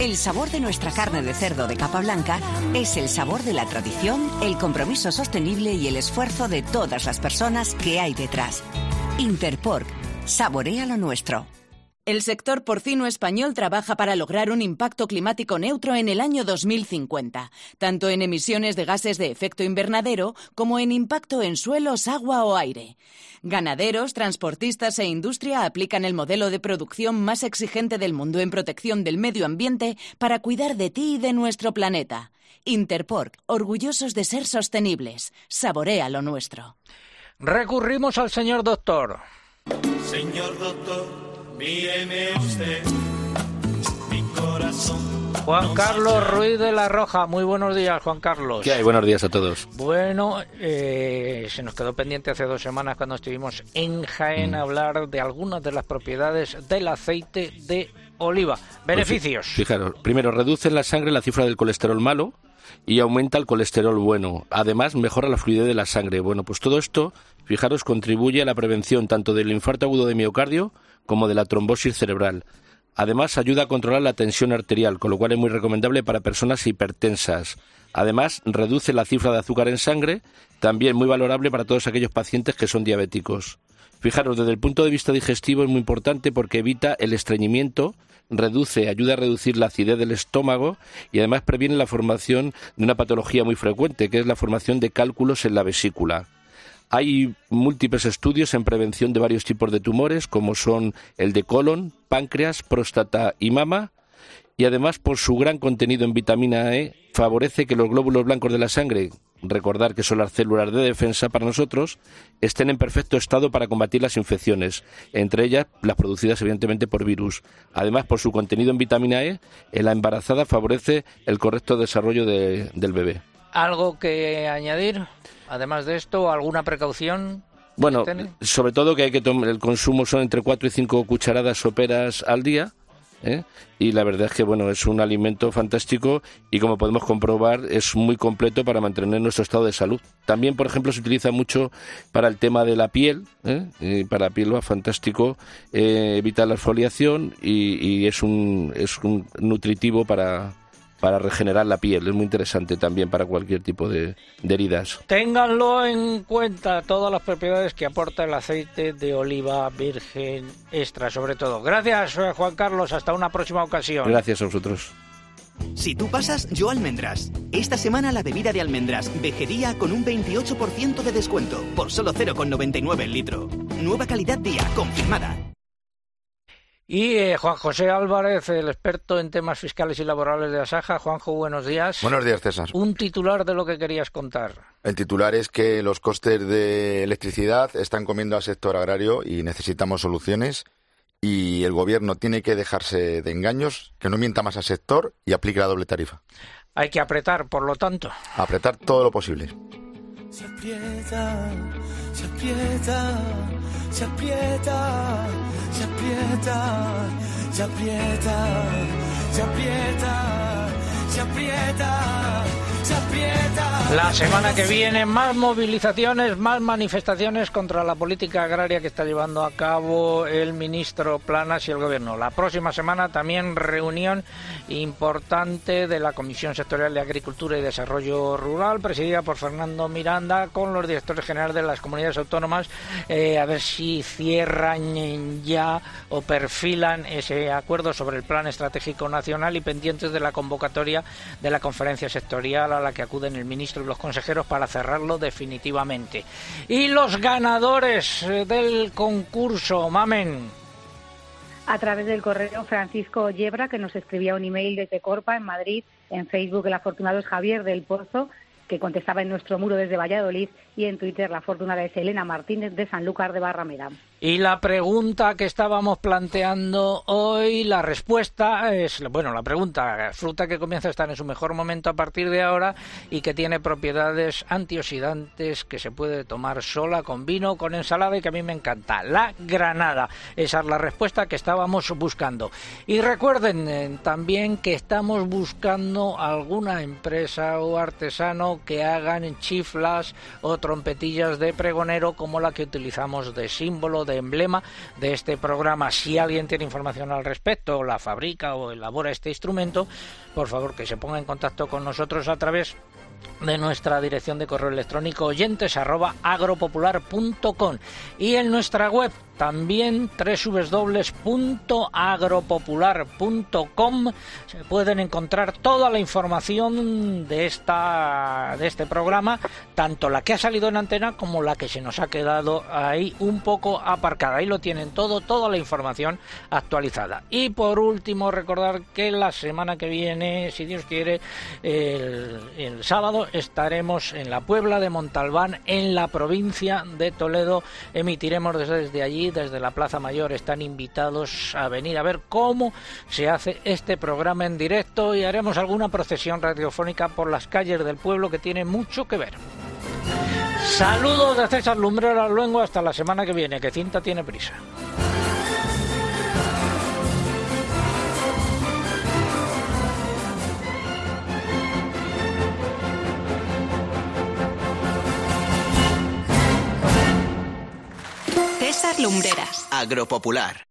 El sabor de nuestra carne de cerdo de capa blanca es el sabor de la tradición, el compromiso sostenible y el esfuerzo de todas las personas que hay detrás. Interpork, saborea lo nuestro. El sector porcino español trabaja para lograr un impacto climático neutro en el año 2050, tanto en emisiones de gases de efecto invernadero como en impacto en suelos, agua o aire. Ganaderos, transportistas e industria aplican el modelo de producción más exigente del mundo en protección del medio ambiente para cuidar de ti y de nuestro planeta. Interpork, orgullosos de ser sostenibles. Saborea lo nuestro. Recurrimos al señor doctor. Señor doctor Míreme usted, mi corazón. Juan Carlos Ruiz de la Roja, muy buenos días, Juan Carlos. ¿Qué hay? Buenos días a todos. Bueno, eh, se nos quedó pendiente hace dos semanas cuando estuvimos en Jaén a mm. hablar de algunas de las propiedades del aceite de oliva. Pues Beneficios. fijaros, primero, reduce en la sangre la cifra del colesterol malo y aumenta el colesterol bueno. Además, mejora la fluidez de la sangre. Bueno, pues todo esto, fijaros, contribuye a la prevención tanto del infarto agudo de miocardio como de la trombosis cerebral. Además, ayuda a controlar la tensión arterial, con lo cual es muy recomendable para personas hipertensas. Además, reduce la cifra de azúcar en sangre, también muy valorable para todos aquellos pacientes que son diabéticos. Fijaros, desde el punto de vista digestivo es muy importante porque evita el estreñimiento, reduce, ayuda a reducir la acidez del estómago y además previene la formación de una patología muy frecuente, que es la formación de cálculos en la vesícula. Hay múltiples estudios en prevención de varios tipos de tumores, como son el de colon, páncreas, próstata y mama, y además por su gran contenido en vitamina E favorece que los glóbulos blancos de la sangre, recordar que son las células de defensa para nosotros, estén en perfecto estado para combatir las infecciones, entre ellas las producidas evidentemente por virus. Además, por su contenido en vitamina E, en la embarazada favorece el correcto desarrollo de- del bebé. ¿Algo que añadir? Además de esto, ¿alguna precaución? Bueno, sobre todo que hay que tom- el consumo son entre 4 y 5 cucharadas soperas al día. ¿eh? Y la verdad es que bueno, es un alimento fantástico y como podemos comprobar es muy completo para mantener nuestro estado de salud. También, por ejemplo, se utiliza mucho para el tema de la piel. ¿eh? Y para la piel va fantástico, eh, evita la exfoliación y, y es, un, es un nutritivo para, para regenerar la piel. Es muy interesante también para cualquier tipo de, de heridas. Ténganlo en cuenta todas las propiedades que aporta el aceite de oliva virgen extra, sobre todo. Gracias, eh, Juan Carlos. Hasta una próxima ocasión. Gracias a vosotros. Si tú pasas, yo almendras. Esta semana la bebida de almendras, vejería con un 28% de descuento, por solo 0,99 el litro. Nueva calidad día, confirmada. Y eh, Juan José Álvarez, el experto en temas fiscales y laborales de Asaja. Juanjo, buenos días. Buenos días, César. Un titular de lo que querías contar. El titular es que los costes de electricidad están comiendo al sector agrario y necesitamos soluciones. Y el gobierno tiene que dejarse de engaños, que no mienta más al sector y aplique la doble tarifa. Hay que apretar, por lo tanto. Apretar todo lo posible. Se aprieta, se aprieta, se aprieta, se aprieta, se aprieta, se aprieta, se aprieta. La semana que viene más movilizaciones, más manifestaciones contra la política agraria que está llevando a cabo el ministro Planas y el gobierno. La próxima semana también reunión importante de la Comisión Sectorial de Agricultura y Desarrollo Rural, presidida por Fernando Miranda, con los directores generales de las comunidades autónomas, eh, a ver si cierran ya o perfilan ese acuerdo sobre el Plan Estratégico Nacional y pendientes de la convocatoria de la conferencia sectorial a la que acuden el ministro los consejeros para cerrarlo definitivamente. Y los ganadores eh, del concurso, Mamen. a través del correo Francisco Yebra, que nos escribía un email desde Corpa, en Madrid, en Facebook el afortunado es Javier del Pozo, que contestaba en nuestro muro desde Valladolid, y en Twitter la afortunada es Elena Martínez de Sanlúcar de Barrameda. Y la pregunta que estábamos planteando hoy, la respuesta es, bueno, la pregunta, fruta que comienza a estar en su mejor momento a partir de ahora y que tiene propiedades antioxidantes que se puede tomar sola con vino, con ensalada y que a mí me encanta, la granada. Esa es la respuesta que estábamos buscando. Y recuerden eh, también que estamos buscando alguna empresa o artesano que hagan chiflas o trompetillas de pregonero como la que utilizamos de símbolo, emblema de este programa. Si alguien tiene información al respecto, o la fabrica o elabora este instrumento, por favor que se ponga en contacto con nosotros a través de nuestra dirección de correo electrónico oyentes agropopular.com y en nuestra web también www.agropopular.com se pueden encontrar toda la información de esta de este programa, tanto la que ha salido en antena como la que se nos ha quedado ahí un poco aparcada. Ahí lo tienen todo, toda la información actualizada. Y por último, recordar que la semana que viene, si Dios quiere, el, el sábado estaremos en la Puebla de Montalbán, en la provincia de Toledo. Emitiremos desde allí desde la Plaza Mayor. Están invitados a venir a ver cómo se hace este programa en directo y haremos alguna procesión radiofónica por las calles del pueblo que tiene mucho que ver. Saludos de César Lumbrera Luengo hasta la semana que viene, que cinta tiene prisa. César Lumbreras. Agropopular.